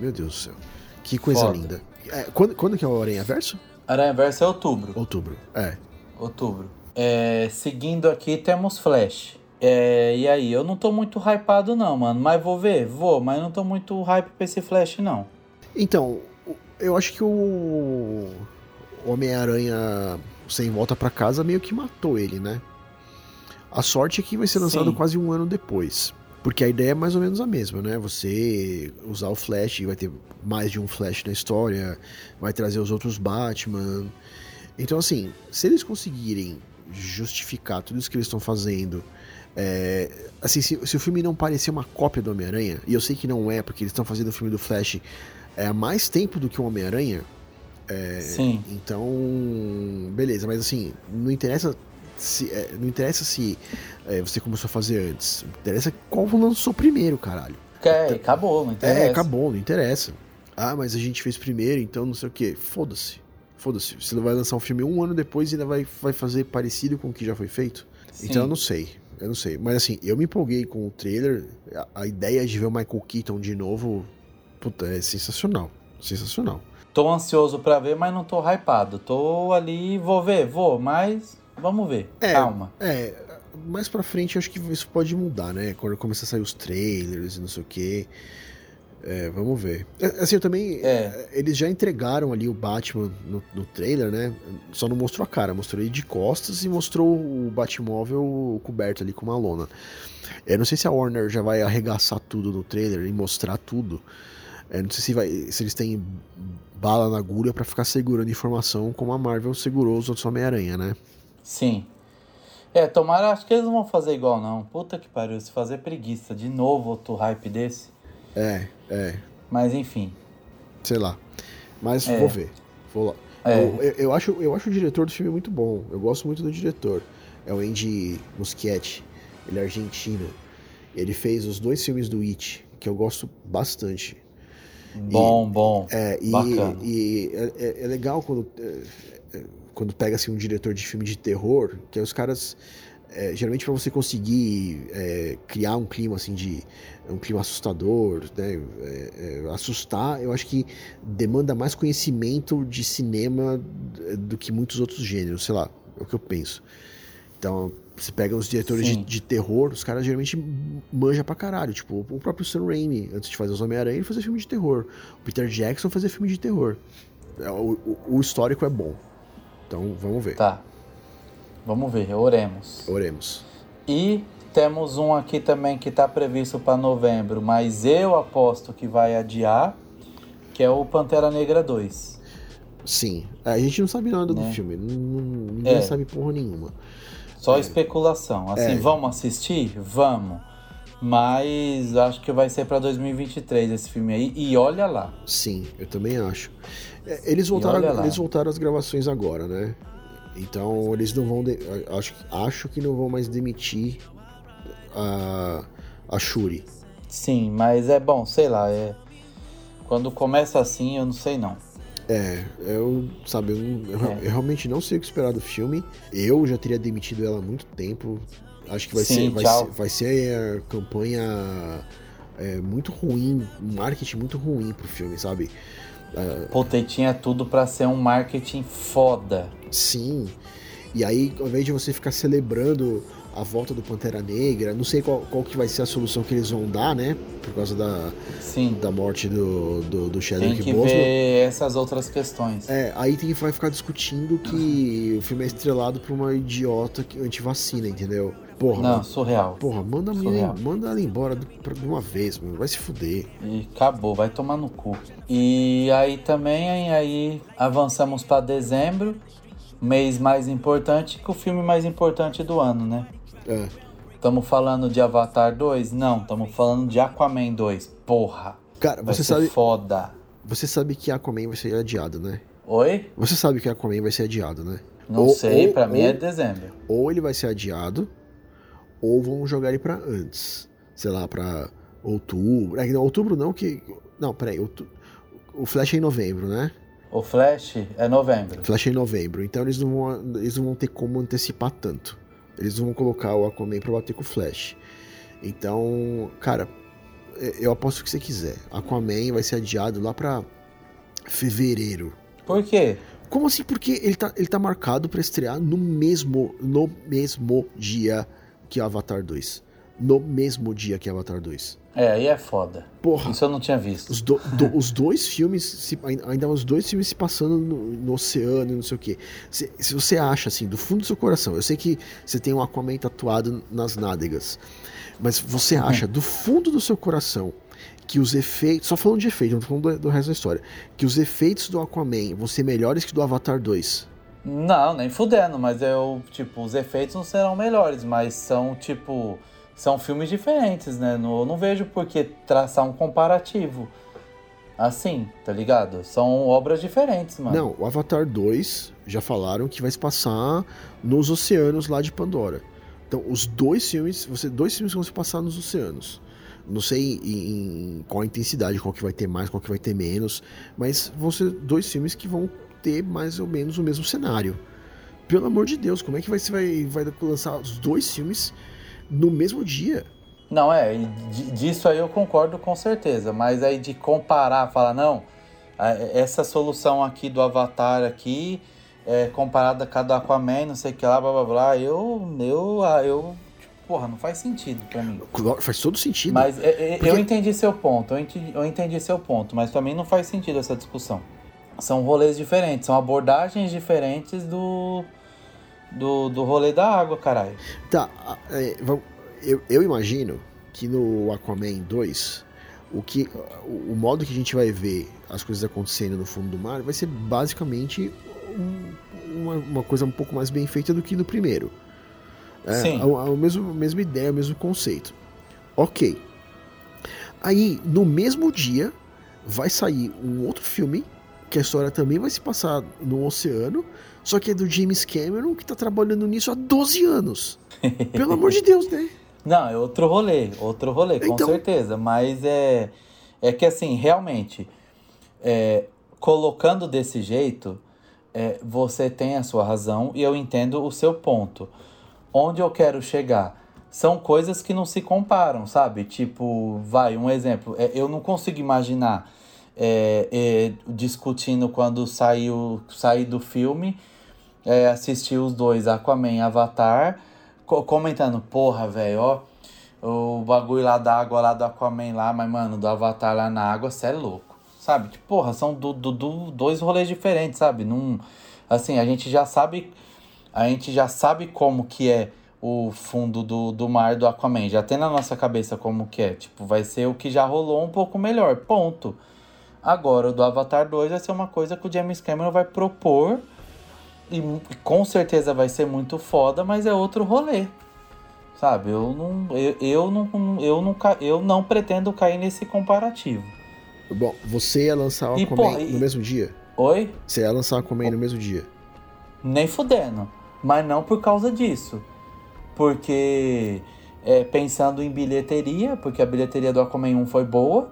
Meu Deus do céu. Que coisa Foda. linda. É, quando, quando que é o Aranha Verso? Aranha Verso é outubro. Outubro. É. Outubro. É, seguindo aqui temos Flash. É, e aí, eu não tô muito hypado não, mano. Mas vou ver? Vou, mas não tô muito hype pra esse Flash, não. Então, eu acho que o Homem-Aranha sem volta pra casa meio que matou ele, né? A sorte é que vai ser lançado Sim. quase um ano depois. Porque a ideia é mais ou menos a mesma, né? Você usar o Flash, vai ter mais de um Flash na história, vai trazer os outros Batman. Então, assim, se eles conseguirem justificar tudo isso que eles estão fazendo, é, assim, se, se o filme não parecer uma cópia do Homem-Aranha, e eu sei que não é, porque eles estão fazendo o filme do Flash é, há mais tempo do que o Homem-Aranha, Sim. então, beleza, mas assim, não interessa se, é, não interessa se é, você começou a fazer antes, interessa qual lançou primeiro, caralho. É, acabou, não interessa. É, acabou, não interessa. Ah, mas a gente fez primeiro, então não sei o que. Foda-se. Foda-se. Você vai lançar um filme um ano depois e ainda vai, vai fazer parecido com o que já foi feito. Sim. Então eu não sei. Eu não sei. Mas assim, eu me empolguei com o trailer. A, a ideia de ver o Michael Keaton de novo, puta, é sensacional. Sensacional. Tô ansioso pra ver, mas não tô hypado. Tô ali, vou ver, vou, mas vamos ver. É. Calma. É, mais pra frente eu acho que isso pode mudar, né? Quando começar a sair os trailers e não sei o que. É, vamos ver. É, Assim, eu também. É. Eles já entregaram ali o Batman no, no trailer, né? Só não mostrou a cara, mostrou ele de costas e mostrou o Batmóvel coberto ali com uma lona. Eu não sei se a Warner já vai arregaçar tudo no trailer e mostrar tudo. Eu não sei se, vai, se eles têm bala na agulha pra ficar segurando informação como a Marvel segurou os outros Homem-Aranha, né? Sim. É, tomara, acho que eles não vão fazer igual, não. Puta que pariu, se fazer preguiça. De novo outro hype desse. É, é. Mas enfim. sei lá. Mas É. vou ver. Vou lá. É. Eu, eu- eu acho, eu acho o diretor do filme muito bom. Eu gosto muito do diretor. É o Andy Muschietti. Ele é argentino. Ele fez os dois filmes do It, que eu gosto bastante. Bom, bom. É, e, Bacana. e é, é- é legal quando, é, quando pega assim, um diretor de filme de terror, que aí os caras. é, geralmente para você conseguir é, criar um clima assim de um clima assustador, né, é, é, assustar, eu acho que demanda mais conhecimento de cinema é, do que muitos outros gêneros, sei lá, é o que eu penso. Então, você pega os diretores de, de terror, os caras geralmente manja pra caralho. Tipo, o próprio Sam Raimi, antes de fazer os Homem-Aranha, ele fazia filme de terror. O Peter Jackson fazia filme de terror. É, O, o- o histórico é bom. Então, vamos ver. Tá. Vamos ver, oremos. Oremos. E temos um aqui também que tá previsto para novembro, mas eu aposto que vai adiar, que é o Pantera Negra 2. Sim. É, A gente não sabe nada do Né? filme. Não- não- ninguém É. sabe porra nenhuma. Só especulação. Assim, É. vamos assistir? Vamos. Mas acho que vai ser para 2023 esse filme aí. E olha lá. Sim, eu também acho. É, Eles voltaram, eles voltaram às gravações agora, né? Então eles não vão. de- acho, acho que não vão mais demitir a, a Shuri. Sim, mas é bom, sei lá. É... Quando começa assim, eu não sei não. É, eu, sabe, eu, É. eu realmente não sei o que esperar do filme. Eu já teria demitido ela há muito tempo. Acho que vai Sim, ser, vai ser, vai ser a campanha é, muito ruim, um marketing muito ruim pro filme, sabe? Puta, e tinha tudo pra ser um marketing foda. Sim. E aí, ao invés de você ficar celebrando a volta do Pantera Negra, não sei qual, qual que vai ser a solução que eles vão dar, né? Por causa da, Sim, da morte do, do, do tem Chadwick que Boseman. ver essas outras questões. É, aí tem que vai ficar discutindo que o filme é estrelado por uma idiota que- anti-vacina, entendeu? Porra, Não, surreal. porra, manda Surreal. manda ela embora de, uma vez, mano. Vai se fuder. E acabou, vai tomar no cu. E aí também, aí avançamos pra dezembro, mês mais importante que o filme mais importante do ano, né? É, Estamos falando de Avatar 2? Não, estamos falando de Aquaman 2. Porra, cara, vai você sabe, foda. você sabe que Aquaman vai ser adiado, né? Oi? Você sabe que Aquaman vai ser adiado, né? Não Ou- sei, ou- pra mim é dezembro. ou ele vai ser adiado, ou vão jogar ele pra antes. Sei lá, pra outubro. É, não, outubro não, que. Não, peraí. Outu... o Flash é em novembro, né? O Flash é novembro. Flash é em novembro. Então eles não vão, eles não vão ter como antecipar tanto. Eles vão colocar o Aquaman pra bater com o Flash. Então, cara, é, eu aposto o que você quiser. Aquaman vai ser adiado lá pra fevereiro. Por quê? Como assim? Porque ele tá, ele tá marcado pra estrear no mesmo, no mesmo dia que Avatar 2. No mesmo dia que Avatar 2. É, aí é foda. Porra. Isso eu não tinha visto. Os, do- do- os dois filmes, se- ainda os dois filmes se passando no, no oceano e não sei o que. Se, se você acha, assim, do fundo do seu coração, eu sei que você tem um Aquaman tatuado nas nádegas, mas você acha do fundo do seu coração que os efeitos, só falando de efeito, não tô falando do, do resto da história, que os efeitos do Aquaman vão ser melhores que do Avatar 2. Não, nem fudendo, mas eu, tipo, os efeitos não serão melhores, mas são, tipo, são filmes diferentes, né? Não- Eu não vejo por que traçar um comparativo. Assim, tá ligado? São obras diferentes, mano. Não, o Avatar 2 já falaram que vai se passar nos oceanos lá de Pandora. Então, os dois filmes, você dois filmes vão se passar nos oceanos. Não sei em, em qual intensidade, qual que vai ter mais, qual que vai ter menos, mas vão ser dois filmes que vão ter mais ou menos o mesmo cenário. Pelo amor de Deus, como é que vai, você vai, vai lançar os dois filmes no mesmo dia? Não, é, di- disso aí eu concordo com certeza, mas aí de comparar, falar, não, essa solução aqui do Avatar aqui, é, comparada com a do Aquaman, não sei o que lá, blá blá blá, eu, eu, eu, tipo, porra, não faz sentido pra mim. Faz todo sentido. Mas é, é, Porque- eu entendi seu ponto, eu entendi, eu entendi seu ponto, mas pra mim não faz sentido essa discussão. São rolês diferentes, são abordagens diferentes do, do, do rolê da água, caralho. Tá, é, eu, eu imagino que no Aquaman 2, o, que, o, modo que a gente vai ver as coisas acontecendo no fundo do mar vai ser basicamente um- uma, uma coisa um pouco mais bem feita do que no primeiro. É, Sim. A, a, mesmo, a mesma ideia, o mesmo conceito. Ok. Aí, no mesmo dia, vai sair um outro filme, que a história também vai se passar no oceano, só que é do James Cameron, que tá trabalhando nisso há 12 anos. Pelo amor de Deus, né? Não, é outro rolê, outro rolê, com Então- certeza. Mas é, é que assim, realmente, é, colocando desse jeito, é, você tem a sua razão e eu entendo o seu ponto. Onde eu quero chegar? São coisas que não se comparam, sabe? Tipo, vai, um exemplo. é, eu não consigo imaginar é, é, discutindo quando saiu sair do filme, é, assistir os dois, Aquaman e Avatar, co- comentando, porra, velho, ó, o bagulho lá da água lá do Aquaman lá, mas, mano, do Avatar lá na água, cê é louco. Sabe? Tipo, porra, são do, do, do- dois rolês diferentes, sabe? Num, assim, a gente já sabe. A gente já sabe como que é o fundo do, do mar do Aquaman. Já tem na nossa cabeça como que é. Tipo, vai ser o que já rolou um pouco melhor. Ponto. Agora, o do Avatar 2 vai ser uma coisa que o James Cameron vai propor. E com certeza vai ser muito foda, mas é outro rolê. Sabe? Eu não, eu, eu não, eu não, ca- eu não pretendo cair nesse comparativo. Bom, você ia lançar o Aquaman no mesmo dia? Oi? Você ia lançar o Aquaman no mesmo dia? Nem fudendo. Mas não por causa disso. Porque é, pensando em bilheteria, porque a bilheteria do Aquaman 1 foi boa.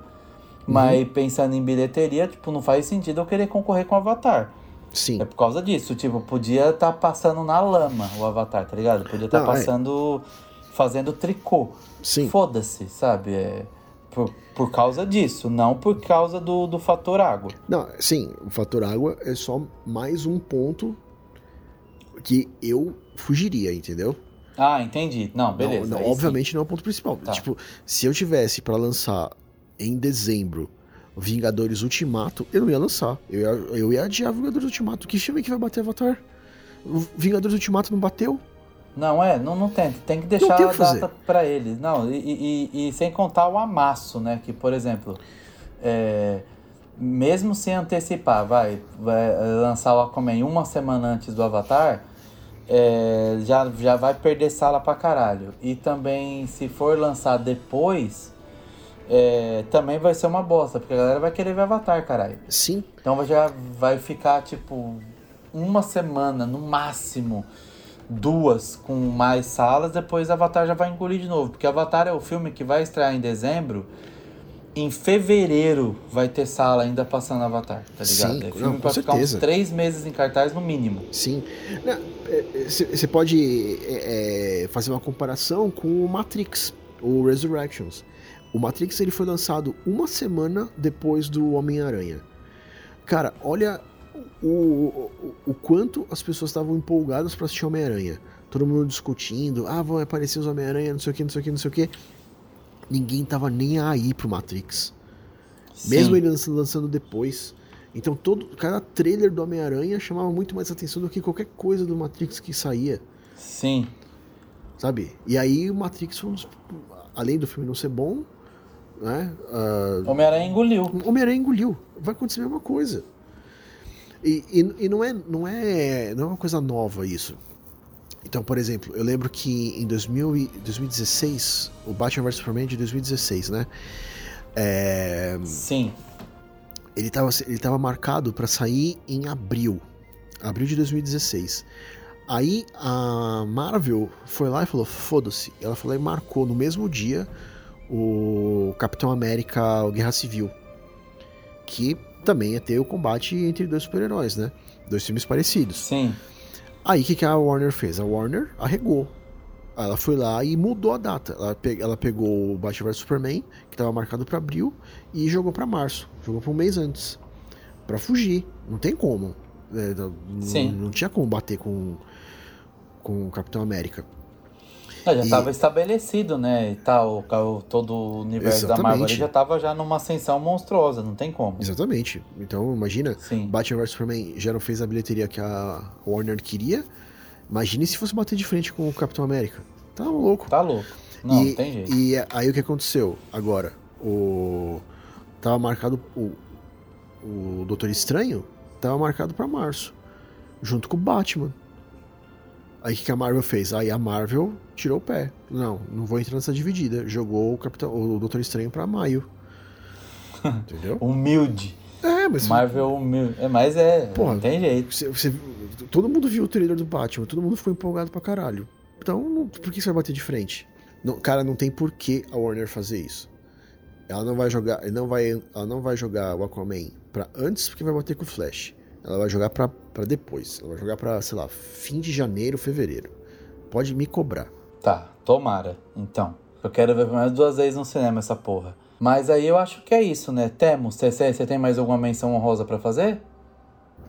Mas pensando em bilheteria, tipo, não faz sentido eu querer concorrer com o Avatar. Sim. É por causa disso. Tipo, podia estar passando na lama o Avatar, tá ligado? Podia estar Não, é. passando. fazendo tricô. Sim. Foda-se, sabe? É, por, por causa disso, não por causa do, do fator água. Não, sim, o fator água é só mais um ponto que eu fugiria, entendeu? Ah, entendi. Não, beleza. Não, não, aí sim. obviamente não é o ponto principal. Tá. Tipo, se eu tivesse pra lançar em dezembro Vingadores Ultimato, eu não ia lançar. Eu ia, eu ia adiar Vingadores Ultimato. Que filme que vai bater Avatar? Vingadores Ultimato não bateu? Não, é, não, não tem. Tem que deixar tem a que fazer. data pra eles. Não, e, e- e- sem contar o amasso, né? Que, por exemplo, é, mesmo sem antecipar, vai, vai lançar o Aquaman uma semana antes do Avatar, é, já, já vai perder sala pra caralho. E também, se for lançar depois, é, também vai ser uma bosta, porque a galera vai querer ver Avatar, caralho. Sim. Então já vai ficar tipo uma semana no máximo, duas com mais salas, depois Avatar já vai engolir de novo, porque Avatar é o filme que vai estrear em dezembro em fevereiro vai ter sala ainda passando Avatar, tá ligado? Sim, é filme não, pra ficar uns certeza. três meses em cartaz no mínimo. Sim. Você pode é, é, fazer uma comparação com o Matrix, o Resurrections. O Matrix ele foi lançado uma semana depois do Homem-Aranha. Cara, olha o, o, o quanto as pessoas estavam empolgadas pra assistir Homem-Aranha. Todo mundo discutindo, ah, vão aparecer os Homem-Aranha, não sei o que, não sei o que, não sei o que. Ninguém tava nem aí pro Matrix. Mesmo Sim. ele lança- lançando depois. Então todo cada trailer do Homem-Aranha chamava muito mais atenção do que qualquer coisa do Matrix que saía, Sim. sabe? E aí o Matrix um além do filme não ser bom, né? ah, Homem-Aranha engoliu. Homem-Aranha engoliu. Vai acontecer a mesma coisa. E, e, e não, é, não, é, não é uma coisa nova isso. Então, por exemplo, eu lembro que em 2000 e- 2016, o Batman vs Superman é de 2016, né? É, Sim. ele estava ele tava marcado para sair em abril. Abril de 2016. Aí a Marvel foi lá e falou: foda-se. Ela falou e marcou no mesmo dia o Capitão América o Guerra Civil. Que também ia ter o combate entre dois super-heróis, né? Dois filmes parecidos. Sim. Aí o que, que a Warner fez? A Warner arregou. Ela foi lá e mudou a data. Ela, pe- ela pegou o Batman vs Superman, que estava marcado para abril, e jogou para março. Jogou para um mês antes. Pra fugir. Não tem como. É, não, Sim. não tinha como bater com, com o Capitão América. Já E- estava estabelecido, né? E tal, todo o universo da Marvel Exatamente. já estava já numa ascensão monstruosa, não tem como. Exatamente. Então, imagina, Sim. Batman vs Superman já não fez a bilheteria que a Warner queria. Imagine se fosse bater de frente com o Capitão América. Tá louco. Tá louco. Não, e, não tem jeito. E aí o que aconteceu? Agora, o. Tava marcado. O, o Doutor Estranho tava marcado pra março. Junto com o Batman. Aí o que a Marvel fez? Aí a Marvel tirou o pé. Não, não vou entrar nessa dividida. Jogou o, Capitão, o Doutor Estranho pra maio. Entendeu? Humilde. É, mas. Marvel humilde. É, mas é, Porra. não tem jeito. Você, você- todo mundo viu o trailer do Batman, todo mundo ficou empolgado pra caralho. Então, não- por que você vai bater de frente? Não- cara, não tem por que a Warner fazer isso. Ela não vai jogar, não vai, ela não vai jogar o Aquaman pra antes porque vai bater com o Flash. Ela vai jogar pra, pra depois. Ela vai jogar pra, sei lá, fim de janeiro, fevereiro. Pode me cobrar. Tá, tomara. Então. Eu quero ver pelo menos duas vezes no cinema essa porra. Mas aí eu acho que é isso, né? Temos, você tem mais alguma menção honrosa pra fazer?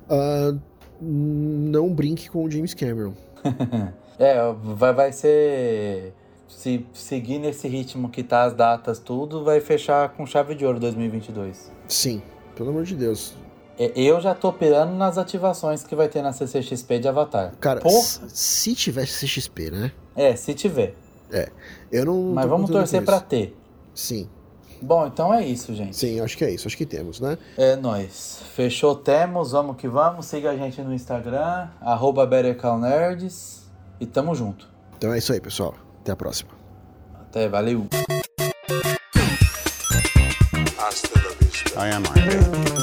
Ah, não brinque com o James Cameron. É, vai, vai ser. Se seguir nesse ritmo que tá as datas, tudo, vai fechar com chave de ouro 2022. Sim, pelo amor de Deus. É, Eu já tô pirando nas ativações que vai ter na CCXP de Avatar. Cara, Porra! se tivesse CXP, né? É, se tiver. Eu não. Mas vamos torcer isso. ter. Sim, Bom, então é isso, gente. sim, acho que é isso. Acho que temos, né? É nóis. Fechou, temos. Vamos que vamos. Siga a gente no Instagram, arroba BetterCallNerds. E tamo junto. Então é isso aí, pessoal. Até a próxima. Até, valeu. I am Iron.